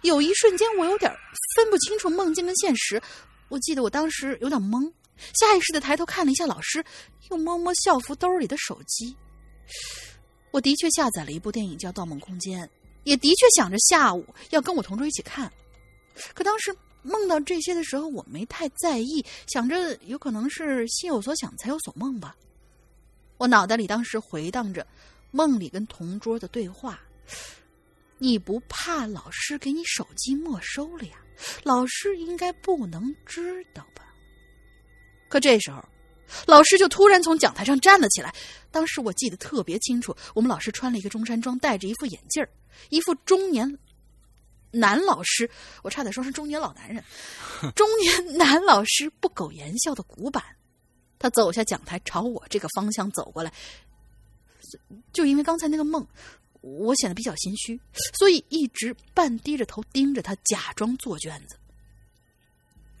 B: 有一瞬间，我有点分不清楚梦境跟现实。我记得我当时有点懵，下意识的抬头看了一下老师，又摸摸校服兜里的手机。我的确下载了一部电影叫《盗梦空间》，也的确想着下午要跟我同桌一起看。可当时梦到这些的时候，我没太在意，想着有可能是心有所想，才有所梦吧。我脑袋里当时回荡着梦里跟同桌的对话：“你不怕老师给你手机没收了呀？老师应该不能知道吧？”可这时候。老师就突然从讲台上站了起来，当时我记得特别清楚。我们老师穿了一个中山装，戴着一副眼镜儿，一副中年男老师，我差点说是中年老男人，中年男老师不苟言笑的古板。他走下讲台，朝我这个方向走过来。就因为刚才那个梦，我显得比较心虚，所以一直半低着头盯着他，假装做卷子。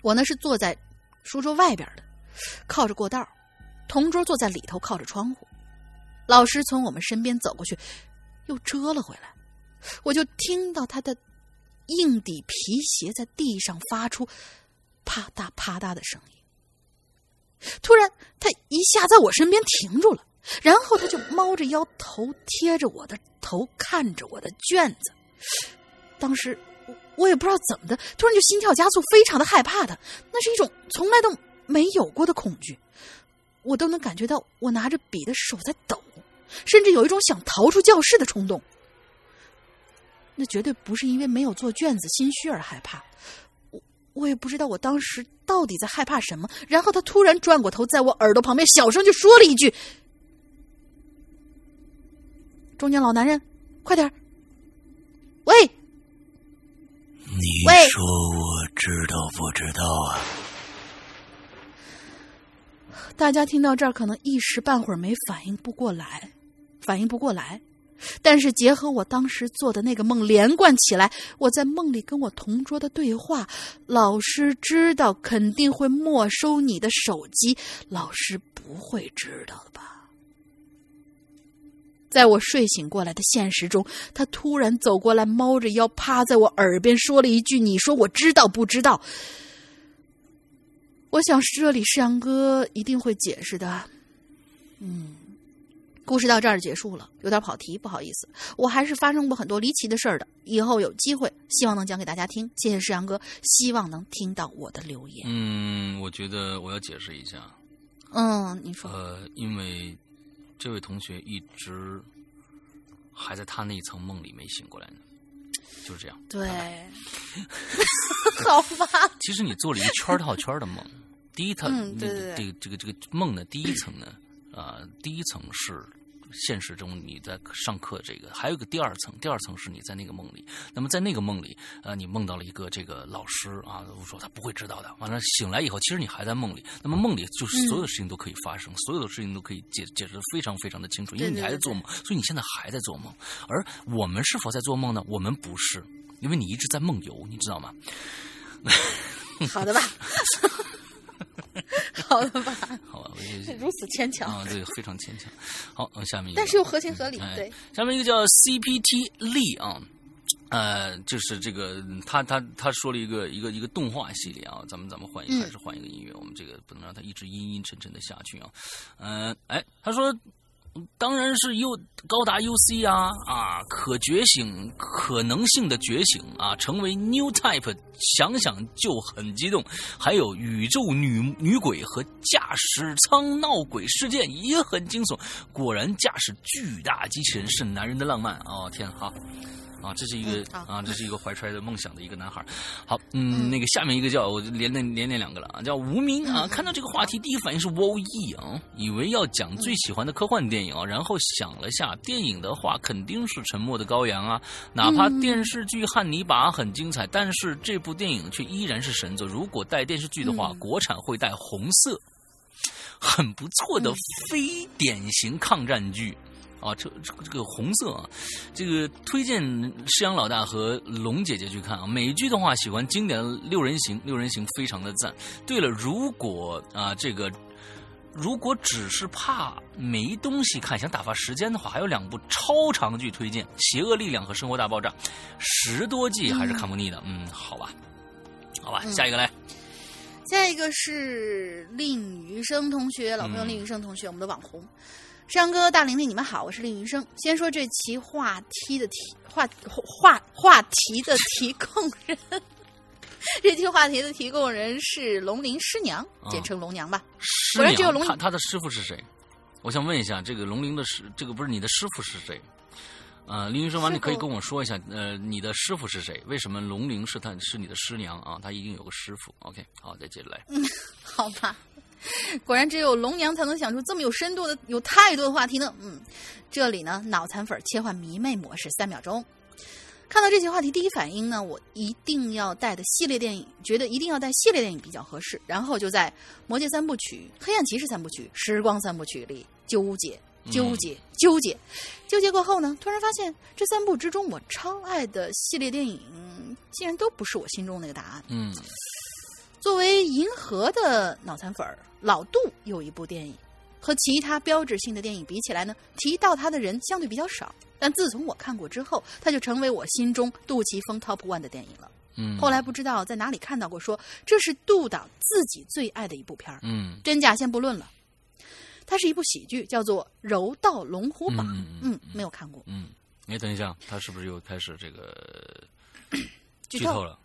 B: 我呢是坐在书桌外边的。靠着过道，同桌坐在里头，靠着窗户。老师从我们身边走过去，又折了回来。我就听到他的硬底皮鞋在地上发出啪嗒啪嗒的声音。突然，他一下在我身边停住了，然后他就猫着腰，头贴着我的头，看着我的卷子。当时我也不知道怎么的，突然就心跳加速，非常的害怕的，那是一种从来都。没有过的恐惧，我都能感觉到我拿着笔的手在抖，甚至有一种想逃出教室的冲动。那绝对不是因为没有做卷子心虚而害怕，我我也不知道我当时到底在害怕什么。然后他突然转过头，在我耳朵旁边小声就说了一句：“中年老男人，快点喂！”
A: 你说我知道不知道啊？
B: 大家听到这儿，可能一时半会儿没反应不过来，反应不过来。但是结合我当时做的那个梦连贯起来，我在梦里跟我同桌的对话，老师知道肯定会没收你的手机，老师不会知道的吧？在我睡醒过来的现实中，他突然走过来，猫着腰趴在我耳边说了一句：“你说我知道不知道？”我想这里世阳哥一定会解释的。嗯。故事到这儿结束了，有点跑题，不好意思。我还是发生过很多离奇的事儿的，以后有机会，希望能讲给大家听。谢谢世阳哥，希望能听到我的留言。
A: 嗯，我觉得我要解释一下。
B: 嗯，你说。
A: 呃，因为这位同学一直还在他那一层梦里没醒过来呢，就是这样。
B: 对，好吧。
A: 其实你做了一圈套圈的梦，第一层，
B: 对对
A: 对，这个这个这个梦的第一层呢。啊，第一层是现实中你在上课，这个还有个第二层，第二层是你在那个梦里。那么在那个梦里，呃，你梦到了一个这个老师啊，我说他不会知道的。完了醒来以后，其实你还在梦里。那么梦里就是所有的事情都可以发生，所有的事情都可以解解释的非常非常的清楚，因为你还在做梦，所以你现在还在做梦。而我们是否在做梦呢？我们不是，因为你一直在梦游，你知道吗？
B: 好的吧。好了吧，
A: 好吧，
B: 如此牵强
A: 啊，对，非常牵强。好，下面一个
B: 但是又合情合理，对。
A: 下面一个叫 CPT 力啊，呃，就是这个他他他说了一个一个一个动画系列啊，咱们咱们换一还是换一个音乐，我们这个不能让他一直阴阴沉沉的下去啊。嗯，哎，他说。当然是 U 高达 UC 啊啊，可觉醒可能性的觉醒啊，成为 New Type，想想就很激动。还有宇宙女女鬼和驾驶舱闹鬼事件也很惊悚。果然，驾驶巨大机器人是男人的浪漫哦，天哈。这是一个啊，这是一个怀揣着梦想的一个男孩。好，嗯，那个下面一个叫我连连连连两个了啊，叫无名啊。看到这个话题，第一反应是 “wo e” 啊，以为要讲最喜欢的科幻电影啊，然后想了下，电影的话肯定是《沉默的羔羊》啊，哪怕电视剧《汉尼拔》很精彩，但是这部电影却依然是神作。如果带电视剧的话，国产会带红色，很不错的非典型抗战剧。啊，这这个这个红色啊，这个推荐施阳老大和龙姐姐去看啊。美剧的话，喜欢经典的六人行，六人行非常的赞。对了，如果啊，这个如果只是怕没东西看，想打发时间的话，还有两部超长剧推荐：《邪恶力量》和《生活大爆炸》，十多季还是看不腻的。嗯，好吧，好吧，下一个来。
B: 下一个是令余生同学，老朋友令余生同学，我们的网红。山哥、大玲玲，你们好，我是令云生。先说这期话题的题话话话题的提供人，这期话题的提供人是龙鳞师娘，简称龙娘吧。
A: 师娘只有龙他他的师傅是谁？我想问一下，这个龙鳞的师，这个不是你的师傅是谁？呃，林云生完，你可以跟我说一下，呃，你的师傅是谁？为什么龙鳞是他是你的师娘啊？他一定有个师傅。OK，好，再接着来。
B: 嗯，好吧。果然只有龙娘才能想出这么有深度的、有态度的话题呢。嗯，这里呢，脑残粉切换迷妹模式三秒钟。看到这些话题，第一反应呢，我一定要带的系列电影，觉得一定要带系列电影比较合适。然后就在《魔戒三部曲》《黑暗骑士三部曲》《时光三部曲》里纠结、纠结、纠结、纠结过后呢，突然发现这三部之中，我超爱的系列电影，竟然都不是我心中那个答案。
A: 嗯。
B: 作为银河的脑残粉儿，老杜有一部电影，和其他标志性的电影比起来呢，提到他的人相对比较少。但自从我看过之后，他就成为我心中杜琪峰 top one 的电影了。
A: 嗯，
B: 后来不知道在哪里看到过，说这是杜导自己最爱的一部片儿。
A: 嗯，
B: 真假先不论了，它是一部喜剧，叫做《柔道龙虎榜》。
A: 嗯，
B: 没有看过。
A: 嗯，哎等一下，他是不是又开始这个
B: 剧
A: 透了？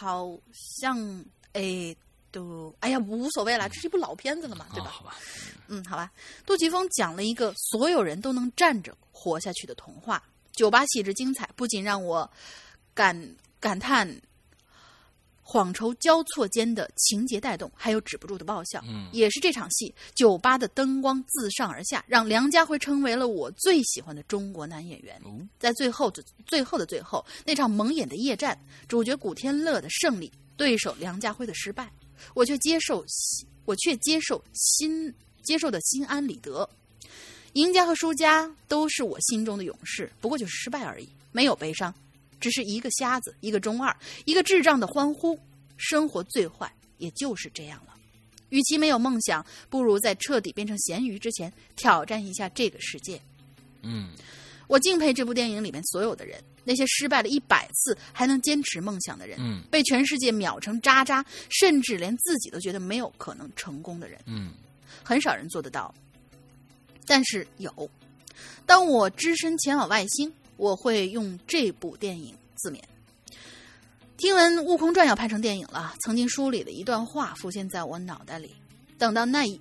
B: 好像哎，都哎呀，无所谓了，这是一部老片子了嘛，对吧？
A: 好吧，
B: 嗯，好吧。杜琪峰讲了一个所有人都能站着活下去的童话，酒吧气质精彩，不仅让我感感叹晃愁交错间的情节带动，还有止不住的爆笑，
A: 嗯，
B: 也是这场戏，酒吧的灯光自上而下，让梁家辉成为了我最喜欢的中国男演员。在最后的最后的最后，那场蒙眼的夜战，主角古天乐的胜利，对手梁家辉的失败，我却接受，我却接受心接受的心安理得。赢家和输家都是我心中的勇士，不过就是失败而已，没有悲伤。只是一个瞎子，一个中二，一个智障的欢呼。生活最坏也就是这样了。与其没有梦想，不如在彻底变成咸鱼之前挑战一下这个世界。
A: 嗯，
B: 我敬佩这部电影里面所有的人，那些失败了一百次还能坚持梦想的人，
A: 嗯，
B: 被全世界秒成渣渣，甚至连自己都觉得没有可能成功的人，
A: 嗯，
B: 很少人做得到。但是有，当我只身前往外星。我会用这部电影自勉。听闻《悟空传》要拍成电影了，曾经书里的一段话浮现在我脑袋里。等到那一，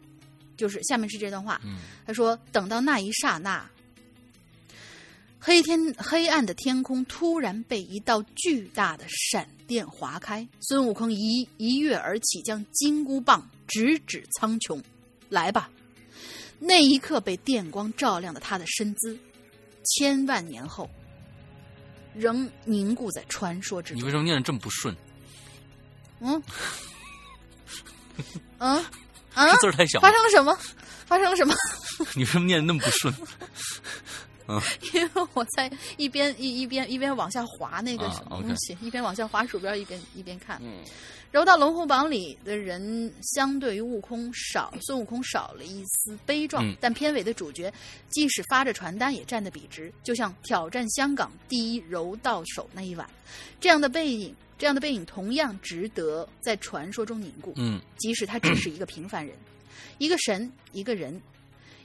B: 就是下面是这段话。他说：“等到那一刹那，黑天黑暗的天空突然被一道巨大的闪电划开，孙悟空一一跃而起，将金箍棒直指苍穹。来吧！那一刻被电光照亮的他的身姿。”千万年后，仍凝固在传说之中。
A: 你为什么念的这么不顺？
B: 嗯，嗯，啊，
A: 字太小。
B: 发生了什么？发生了什么？
A: 你为什么念的那么不顺？嗯，
B: 因为我在一边一一边一边往下滑那个什么东西，一边往下滑鼠标，一边一边看。
A: 嗯。
B: 柔道龙虎榜里的人相对于悟空少，孙悟空少了一丝悲壮，但片尾的主角即使发着传单也站得笔直，就像挑战香港第一柔道手那一晚，这样的背影，这样的背影同样值得在传说中凝固。
A: 嗯，
B: 即使他只是一个平凡人，一个神，一个人，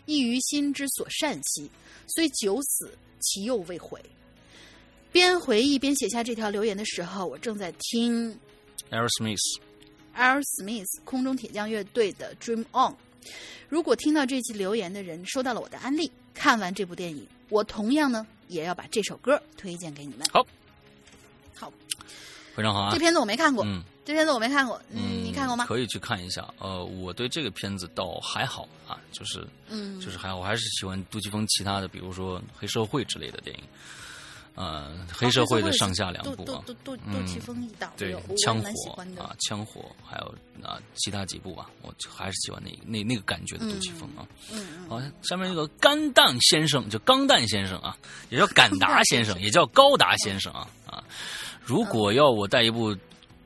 B: 一于心之所善兮，虽九死其又未悔。边回忆边写下这条留言的时候，我正在听。
A: Aerosmith，Aerosmith，
B: 空中铁匠乐队的《Dream On》。如果听到这期留言的人收到了我的安利，看完这部电影，我同样呢也要把这首歌推荐给你们。
A: 好，
B: 好，
A: 非常好啊！
B: 这片子我没看过，
A: 嗯，
B: 这片子我没看过，
A: 嗯，
B: 你看过吗？
A: 可以去看一下。呃，我对这个片子倒还好啊，就是，
B: 嗯，
A: 就是还好我还是喜欢杜琪峰其他的，比如说《黑社会》之类的电影。呃，黑社会的上下两部啊，
B: 杜杜杜琪峰一档，
A: 对，枪火啊，枪火，还有啊，其他几部吧，我还是喜欢那那那个感觉的杜琪峰啊。
B: 嗯
A: 嗯。好，下面那个钢蛋先生，就钢蛋先生啊，也叫 敢达先生，也叫高达先生啊啊。如果要我带一部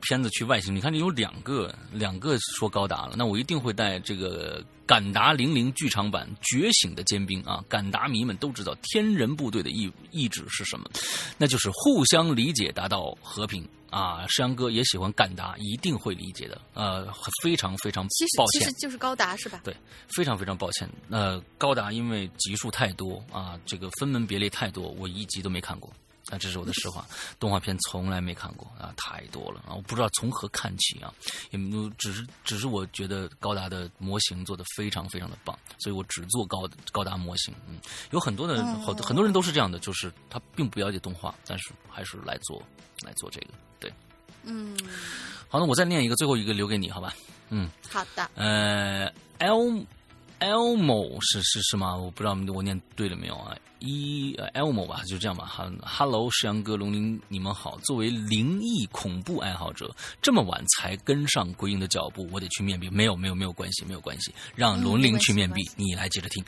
A: 片子去外星，你看这有两个两个说高达了，那我一定会带这个。敢达零零剧场版《觉醒的尖兵》啊，敢达迷们都知道天人部队的意意志是什么，那就是互相理解，达到和平啊。石阳哥也喜欢敢达，一定会理解的。呃，非常非常抱歉，
B: 其实就是高达是吧？
A: 对，非常非常抱歉。呃，高达因为集数太多啊，这个分门别类太多，我一集都没看过。啊，这是我的实话，动画片从来没看过啊，太多了啊，我不知道从何看起啊，也只是只是我觉得高达的模型做的非常非常的棒，所以我只做高高达模型。嗯，有很多的好很多人都是这样的，就是他并不了解动画，但是还是来做来做这个。对，
B: 嗯，
A: 好，那我再念一个，最后一个留给你，好吧？
B: 嗯，好的。
A: 呃，L Elmo 是是是吗？我不知道我念对了没有啊？一 Elmo 吧，就这样吧。哈，Hello，石阳哥、龙鳞，你们好。作为灵异恐怖爱好者，这么晚才跟上鬼影的脚步，我得去面壁。没有，没有，没有关系，没有关系。让龙鳞去面壁，你来接着听。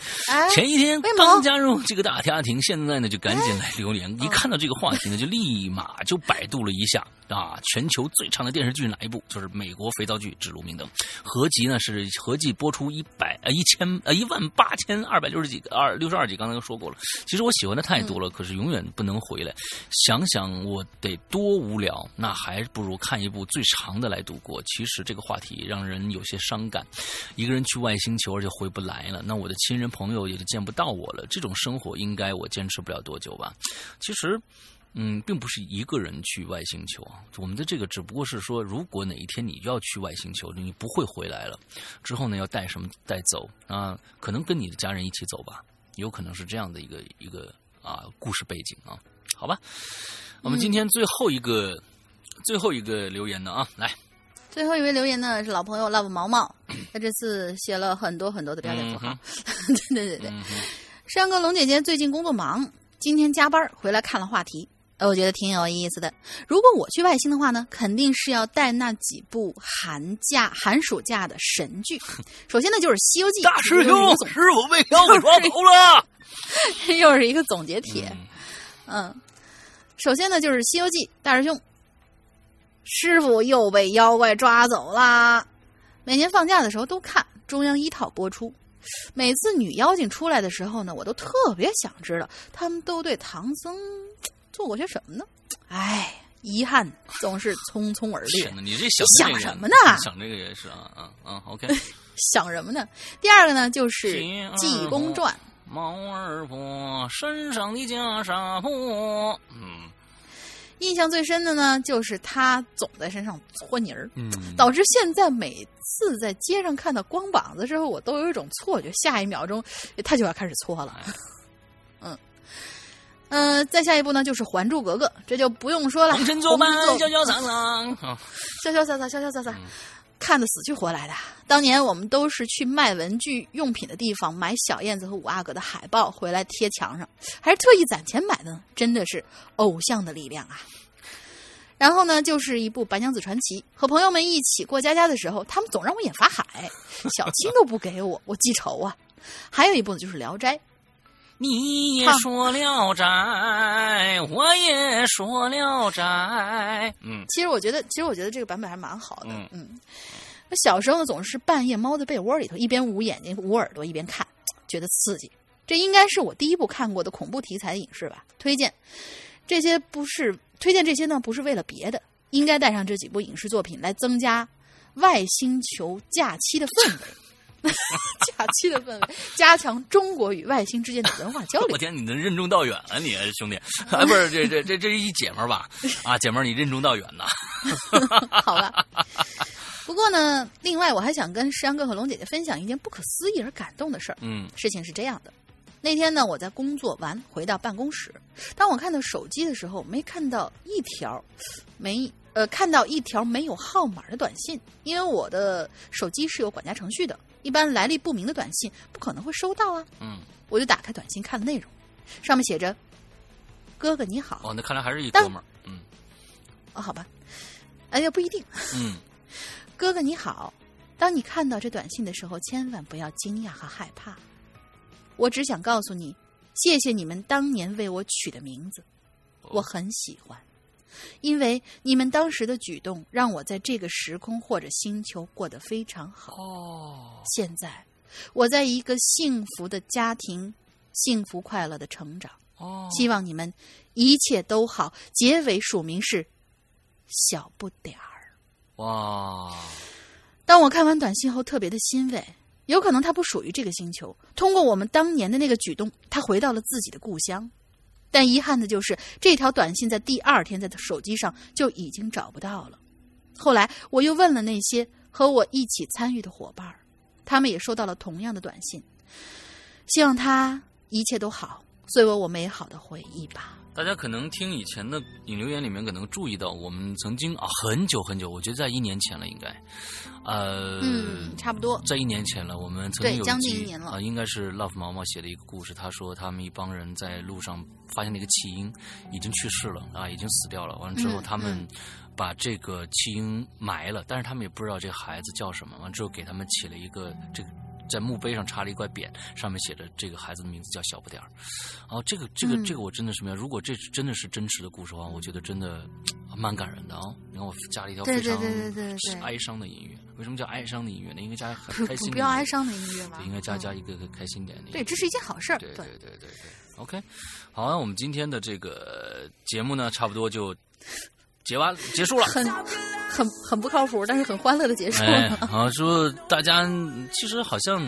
A: 前一天刚加入这个大家庭，现在呢就赶紧来留言。一看到这个话题呢，就立马就百度了一下啊，全球最长的电视剧是哪一部？就是美国肥皂剧《指路明灯》，合集呢是合计播出一百呃一千呃一万八千二百六十几个二六十二集，刚才都说过了。其实我喜欢的太多了，可是永远不能回来。想想我得多无聊，那还不如看一部最长的来度过。其实这个话题让人有些伤感。一个人去外星球，而且回不来了，那我的亲人朋友也就见不到我了。这种生活应该我坚持不了多久吧？其实，嗯，并不是一个人去外星球啊。我们的这个只不过是说，如果哪一天你要去外星球，你不会回来了，之后呢，要带什么带走啊？可能跟你的家人一起走吧。有可能是这样的一个一个啊故事背景啊，好吧，我们今天最后一个最后一个留言呢啊，来，
B: 最后一位留言呢是老朋友 love 毛毛，他这次写了很多很多的标点符号，对对对对，山哥龙姐姐最近工作忙，今天加班回来看了话题。呃，我觉得挺有意思的。如果我去外星的话呢，肯定是要带那几部寒假、寒暑假的神剧。首先呢，就是《西游记》。
A: 大师兄，师傅被妖怪抓走了。
B: 又是一个总结帖。嗯，首先呢，就是《西游记》。大师兄，师傅又被妖怪抓走啦。每年放假的时候都看中央一套播出。每次女妖精出来的时候呢，我都特别想知道他们都对唐僧。做过些什么呢？哎，遗憾总是匆匆而掠。
A: 你这想
B: 想什么呢？
A: 想这个也是啊啊啊！OK，
B: 想什么呢？第二个呢，就是《济公传》。
A: 毛二婆身上的袈裟破。嗯，
B: 印象最深的呢，就是他总在身上搓泥儿，嗯，导致现在每次在街上看到光膀子之后，我都有一种错觉，下一秒钟他就要开始搓了。嗯。嗯，再下一步呢，就是《还珠格格》，这就不用说了。
A: 红尘作伴，潇潇洒洒，
B: 潇潇洒洒，潇潇洒洒，看得死去活来的。当年我们都是去卖文具用品的地方买小燕子和五阿哥的海报回来贴墙上，还是特意攒钱买的呢。真的是偶像的力量啊！然后呢，就是一部《白娘子传奇》，和朋友们一起过家家的时候，他们总让我演法海，小青都不给我，我记仇啊。还有一部呢，就是《聊斋》。
A: 你也说了斋，我也说了斋。嗯，
B: 其实我觉得，其实我觉得这个版本还蛮好的。嗯嗯，我小时候，总是半夜猫在被窝里头，一边捂眼睛、捂耳朵，一边看，觉得刺激。这应该是我第一部看过的恐怖题材的影视吧？推荐这些不是推荐这些呢，不是为了别的，应该带上这几部影视作品来增加外星球假期的氛围。假期的氛围，加强中国与外星之间的文化交流。
A: 我天，你能任重道远啊，你兄弟啊，不是这这这这是一姐们儿吧？啊，姐们儿，你任重道远呐。
B: 好吧。不过呢，另外我还想跟石阳哥和龙姐姐分享一件不可思议而感动的事儿。嗯，事情是这样的，那天呢，我在工作完回到办公室，当我看到手机的时候，没看到一条，没。呃，看到一条没有号码的短信，因为我的手机是有管家程序的，一般来历不明的短信不可能会收到啊。嗯，我就打开短信看了内容，上面写着：“哥哥你好。”
A: 哦，那看来还是一哥们儿。嗯，
B: 哦，好吧，哎呀，不一定。嗯，哥哥你好，当你看到这短信的时候，千万不要惊讶和害怕。我只想告诉你，谢谢你们当年为我取的名字，我很喜欢。因为你们当时的举动，让我在这个时空或者星球过得非常好。哦，现在我在一个幸福的家庭，幸福快乐的成长。哦，希望你们一切都好。结尾署名是小不点儿。哇！当我看完短信后，特别的欣慰。有可能他不属于这个星球。通过我们当年的那个举动，他回到了自己的故乡。但遗憾的就是，这条短信在第二天在手机上就已经找不到了。后来我又问了那些和我一起参与的伙伴，他们也收到了同样的短信，希望他一切都好，作为我美好的回忆吧。
A: 大家可能听以前的引流言里面，可能注意到我们曾经啊很久很久，我觉得在一年前了，应该，呃，
B: 嗯，差不多
A: 在一年前了。我们曾经有
B: 将近一年了
A: 啊，应该是 Love 毛毛写的一个故事。他说他们一帮人在路上发现了一个弃婴已经去世了啊，已经死掉了。完了之后，他们把这个弃婴埋了，但是他们也不知道这个孩子叫什么。完了之后给他们起了一个这个。在墓碑上插了一块匾，上面写着这个孩子的名字叫小不点儿。哦，这个这个这个我真的是没有。如果这真的是真实的故事的话，我觉得真的蛮感人的啊。你看我加了一条非常哀伤的音乐。为什么叫哀伤的音乐呢？应该加很开心。
B: 不要哀伤的音乐嘛？
A: 应该加加一个个开心点的。
B: 对，这是一件好事儿。
A: 对对对对对。OK，好，那我们今天的这个节目呢，差不多就。结完结束了，
B: 很很很不靠谱，但是很欢乐的结束
A: 了。好说大家其实好像，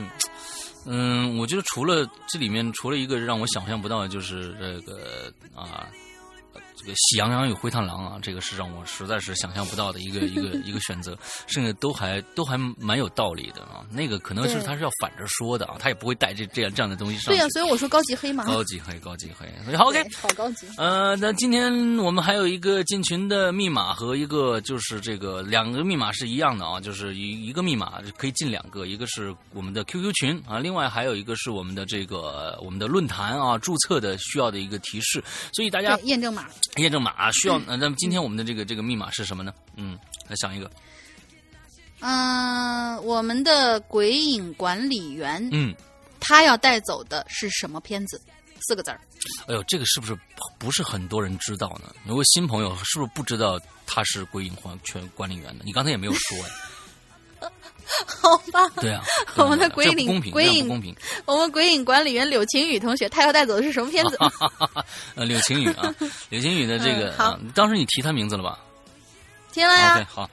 A: 嗯，我觉得除了这里面除了一个让我想象不到的，就是这个啊，这个喜羊羊与灰太狼啊，这个是让我实在是想象不到的一个一个 一个选择，甚至都还都还蛮有道理的啊。那个可能是他是要反着说的啊，他也不会带这这样这样的东西上。
B: 对呀，所以我说高级黑嘛。
A: 高级黑，高级黑。好，OK，
B: 好高级。
A: 呃，那今天我们还有一个进群的密码和一个就是这个两个密码是一样的啊，就是一一个密码可以进两个，一个是我们的 QQ 群啊，另外还有一个是我们的这个我们的论坛啊注册的需要的一个提示，所以大家
B: 验证码，
A: 验证码需要。那那么今天我们的这个这个密码是什么呢？嗯，来想一个。
B: 嗯，我们的鬼影管理员，
A: 嗯，
B: 他要带走的是什么片子？四个字儿。
A: 哎呦，这个是不是不是很多人知道呢？如果新朋友是不是不知道他是鬼影环全管理员呢？你刚才也没有说
B: 呀。好吧。
A: 对啊，
B: 我们的鬼影鬼影
A: 公平。
B: 我们鬼影管理员柳晴雨同学，他要带走的是什么片子？
A: 呃，柳晴雨啊，柳晴雨的这个，
B: 好，
A: 当时你提他名字了吧？
B: 提了呀。
A: OK，好。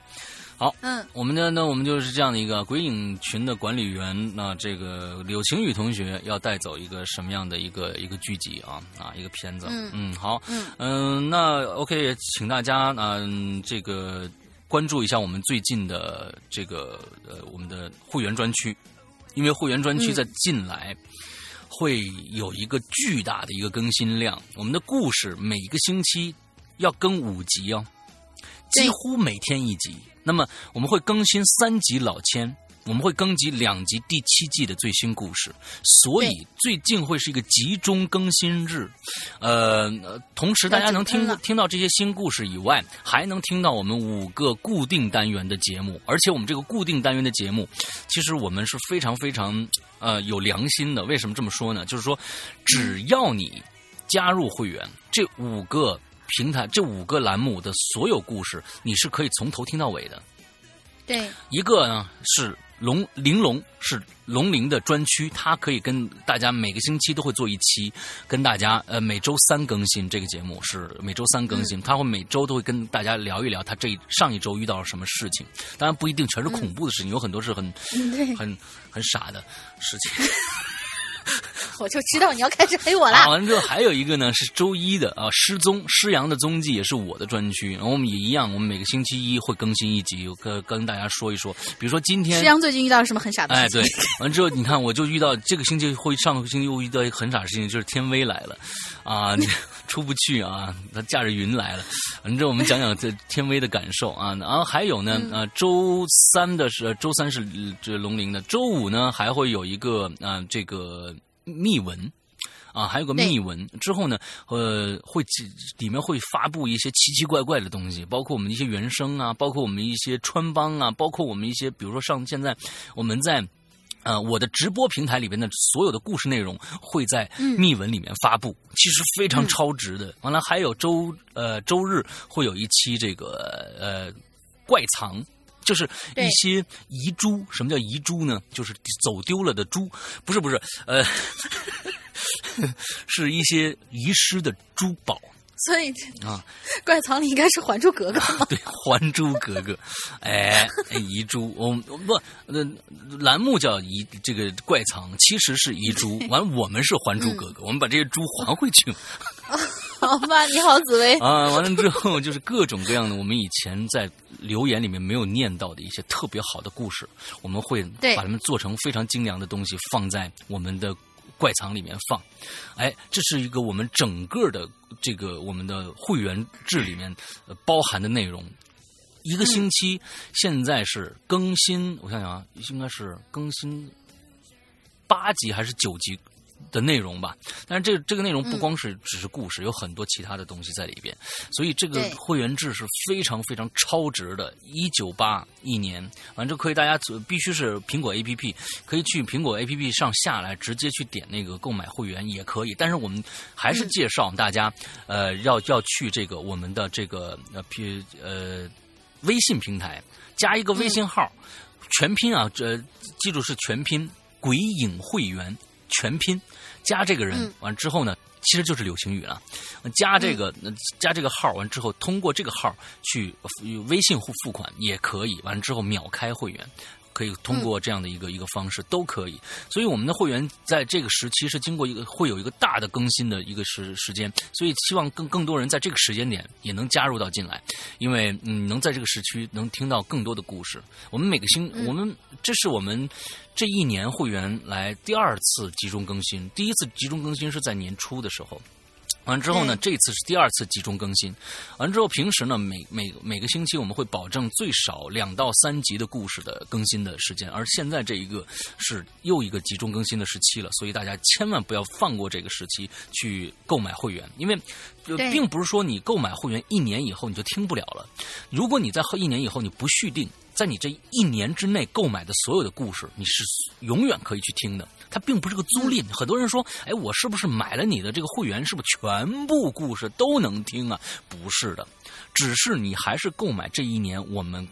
A: 好，
B: 嗯，
A: 我们的那，我们就是这样的一个鬼影群的管理员。那这个柳晴雨同学要带走一个什么样的一个一个剧集啊啊，一个片子。
B: 嗯
A: 嗯，好，
B: 嗯
A: 嗯，那 OK，请大家嗯这个关注一下我们最近的这个呃我们的会员专区，因为会员专区在近来会有一个巨大的一个更新量。我们的故事每一个星期要更五集哦，几乎每天一集。那么我们会更新三集老千，我们会更集两集第七季的最新故事，所以最近会是一个集中更新日。呃，同时大家能听听到这些新故事以外，还能听到我们五个固定单元的节目，而且我们这个固定单元的节目，其实我们是非常非常呃有良心的。为什么这么说呢？就是说，只要你加入会员，这五个。平台这五个栏目的所有故事，你是可以从头听到尾的。
B: 对，
A: 一个呢是龙玲珑，是龙鳞的专区，它可以跟大家每个星期都会做一期，跟大家呃每周三更新这个节目是每周三更新，他会每周都会跟大家聊一聊他这上一周遇到了什么事情，当然不一定全是恐怖的事情，有很多是很很很傻的事情。
B: 我就知道你要开始黑我了。
A: 完了之后还有一个呢，是周一的啊，失踪失阳的踪迹也是我的专区。然后我们也一样，我们每个星期一会更新一集，跟跟大家说一说。比如说今天
B: 失阳最近遇到什么很傻的
A: 事情？哎，对。完了之后，你看我就遇到这个星期会上个星期又遇到一个很傻的事情，就是天威来了，啊，出不去啊，他驾着云来了。完了之后，我们讲讲这天威的感受啊。然后还有呢，呃，周三的是周三是这龙鳞的，周五呢还会有一个啊这个。密文，啊，还有个密文。之后呢，呃，会里面会发布一些奇奇怪怪的东西，包括我们一些原声啊，包括我们一些穿帮啊，包括我们一些，比如说上现在我们在呃我的直播平台里边的所有的故事内容会在密文里面发布，其实非常超值的。完了，还有周呃周日会有一期这个呃怪藏。就是一些遗珠，什么叫遗珠呢？就是走丢了的珠，不是不是，呃，是一些遗失的珠宝。
B: 所以
A: 啊，
B: 怪藏里应该是《还珠格格》吗？
A: 对，《还珠格格》。哎，遗珠，我不，那栏目叫遗这个怪藏，其实是遗珠。完，我们是《还珠格格》，我们把这些珠 还回去。
B: 好吧，你好，紫薇
A: 啊！完了之后就是各种各样的，我们以前在留言里面没有念到的一些特别好的故事，我们会把它们做成非常精良的东西，放在我们的怪藏里面放。哎，这是一个我们整个的这个我们的会员制里面包含的内容。一个星期现在是更新，我想想啊，应该是更新八集还是九集？的内容吧，但是这这个内容不光是只是故事，有很多其他的东西在里边，所以这个会员制是非常非常超值的，一九八一年，完之后可以大家必须是苹果 A P P，可以去苹果 A P P 上下来直接去点那个购买会员也可以，但是我们还是介绍大家，呃，要要去这个我们的这个呃 P 呃微信平台加一个微信号，全拼啊，这记住是全拼，鬼影会员。全拼加这个人完之后呢，其实就是柳晴雨了。加这个加这个号完之后，通过这个号去微信付付款也可以。完了之后秒开会员，可以通过这样的一个一个方式都可以。所以我们的会员在这个时期是经过一个会有一个大的更新的一个时时间，所以希望更更多人在这个时间点也能加入到进来，因为嗯能在这个时区能听到更多的故事。我们每个星我们这是我们这一年会员来第二次集中更新，第一次集中更新是在年初的时候。完之后呢，这次是第二次集中更新。完之后，平时呢，每每每个星期我们会保证最少两到三集的故事的更新的时间。而现在这一个是又一个集中更新的时期了，所以大家千万不要放过这个时期去购买会员，因为并不是说你购买会员一年以后你就听不了了。如果你在一年以后你不续订，在你这一年之内购买的所有的故事，你是永远可以去听的。它并不是个租赁，很多人说，哎，我是不是买了你的这个会员，是不是全部故事都能听啊？不是的，只是你还是购买这一年我们，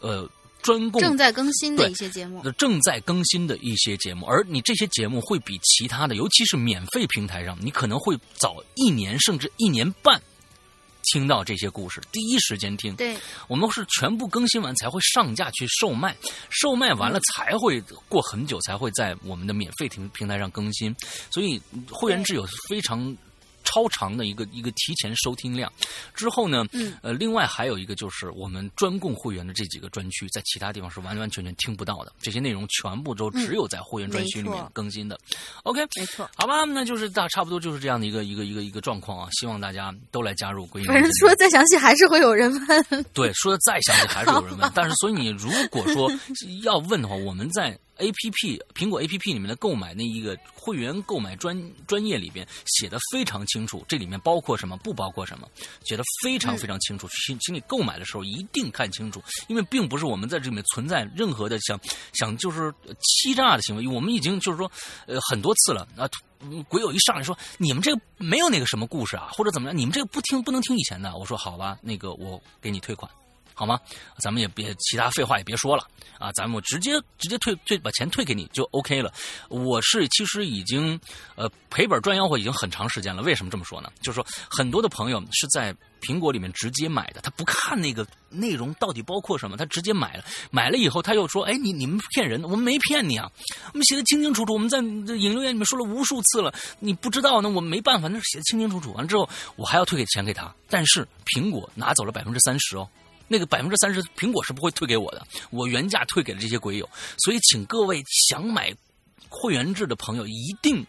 A: 呃，专供
B: 正在更新的一些节目，
A: 正在更新的一些节目，而你这些节目会比其他的，尤其是免费平台上，你可能会早一年甚至一年半。听到这些故事，第一时间听。
B: 对，
A: 我们是全部更新完才会上架去售卖，售卖完了才会过很久才会在我们的免费平平台上更新，所以会员制有非常。超长的一个一个提前收听量，之后呢，嗯呃，另外还有一个就是我们专供会员的这几个专区，在其他地方是完完全全听不到的。这些内容全部都只有在会员专区里面更新的。OK，
B: 没错，
A: 好吧，那就是大差不多就是这样的一个一个一个一个状况啊。希望大家都来加入归隐。
B: 反正说的再详细还是会有人问。
A: 对，说的再详细还是有人问。但是，所以你如果说要问的话，我们在。A P P 苹果 A P P 里面的购买那一个会员购买专专业里边写的非常清楚，这里面包括什么，不包括什么，写的非常非常清楚。请请你购买的时候一定看清楚，因为并不是我们在这里面存在任何的想想就是欺诈的行为。我们已经就是说呃很多次了啊，鬼友一上来说你们这个没有那个什么故事啊，或者怎么样，你们这个不听不能听以前的。我说好吧，那个我给你退款。好吗？咱们也别其他废话也别说了啊！咱们直接直接退退把钱退给你就 OK 了。我是其实已经呃赔本赚吆喝已经很长时间了。为什么这么说呢？就是说很多的朋友是在苹果里面直接买的，他不看那个内容到底包括什么，他直接买了。买了以后他又说：“哎，你你们骗人，我们没骗你啊，我们写的清清楚楚，我们在引流言里面说了无数次了，你不知道那我们没办法，那是写的清清楚楚。完之后我还要退给钱给他，但是苹果拿走了百分之三十哦。”那个百分之三十，苹果是不会退给我的，我原价退给了这些鬼友，所以请各位想买。会员制的朋友一定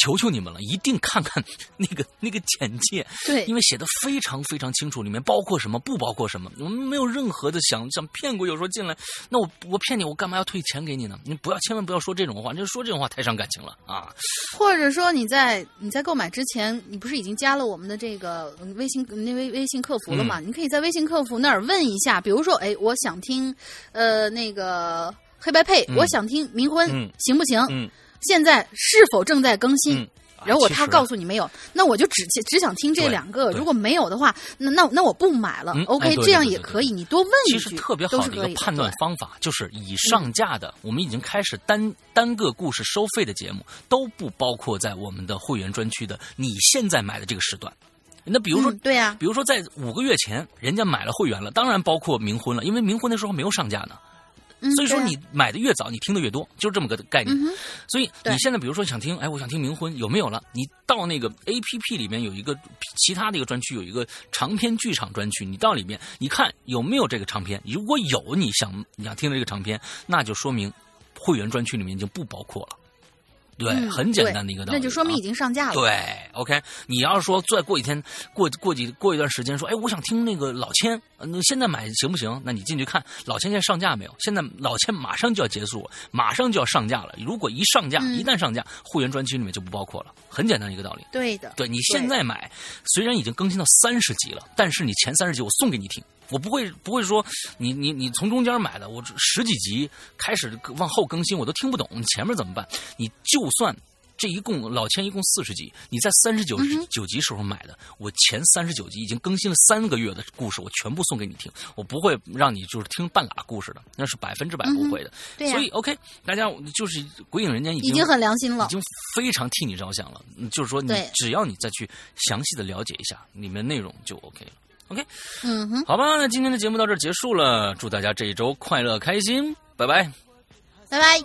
A: 求求你们了，一定看看那个那个简介，
B: 对，
A: 因为写的非常非常清楚，里面包括什么，不包括什么，我们没有任何的想想骗过。有时候进来，那我我骗你，我干嘛要退钱给你呢？你不要千万不要说这种话，你说这种话太伤感情了啊！
B: 或者说你在你在购买之前，你不是已经加了我们的这个微信那微微信客服了吗？你可以在微信客服那儿问一下，比如说，哎，我想听呃那个。黑白配，我想听冥婚，行不行？现在是否正在更新？然后我他告诉你没有，那我就只只想听这两个。如果没有的话，那那那我不买了。OK，这样也可以。你多问一句，
A: 其实特别好的一个判断方法就是已上架的，我们已经开始单单个故事收费的节目都不包括在我们的会员专区的。你现在买的这个时段，那比如说
B: 对呀，
A: 比如说在五个月前人家买了会员了，当然包括冥婚了，因为冥婚的时候没有上架呢。所以说你买的越早，你听的越多，就是这么个概念。所以你现在比如说想听，哎，我想听冥婚，有没有了？你到那个 A P P 里面有一个其他的一个专区，有一个长篇剧场专区，你到里面你看有没有这个长篇？如果有你想你想听的这个长篇，那就说明会员专区里面已经不包括了。对，很简单的一个道
B: 理，那就说明已经上架了。
A: 对，OK，你要是说再过几天，过过几过一段时间，说，哎，我想听那个老千，那现在买行不行？那你进去看老千现在上架没有？现在老千马上就要结束，马上就要上架了。如果一上架，一旦上架，会员专区里面就不包括了。很简单一个道理。
B: 对的，
A: 对你现在买，虽然已经更新到三十集了，但是你前三十集我送给你听。我不会不会说你你你从中间买的，我十几集开始往后更新，我都听不懂，你前面怎么办？你就算这一共老千一共四十集，你在三十九九集时候买的，我前三十九集已经更新了三个月的故事，我全部送给你听，我不会让你就是听半拉故事的，那是百分之百不会的。对所以 OK，大家就是鬼影人间已
B: 经已经很良心了，
A: 已经非常替你着想了。就是说，你只要你再去详细的了解一下里面内容就 OK 了。OK，
B: 嗯哼，
A: 好吧，那今天的节目到这儿结束了，祝大家这一周快乐开心，拜拜，
B: 拜拜。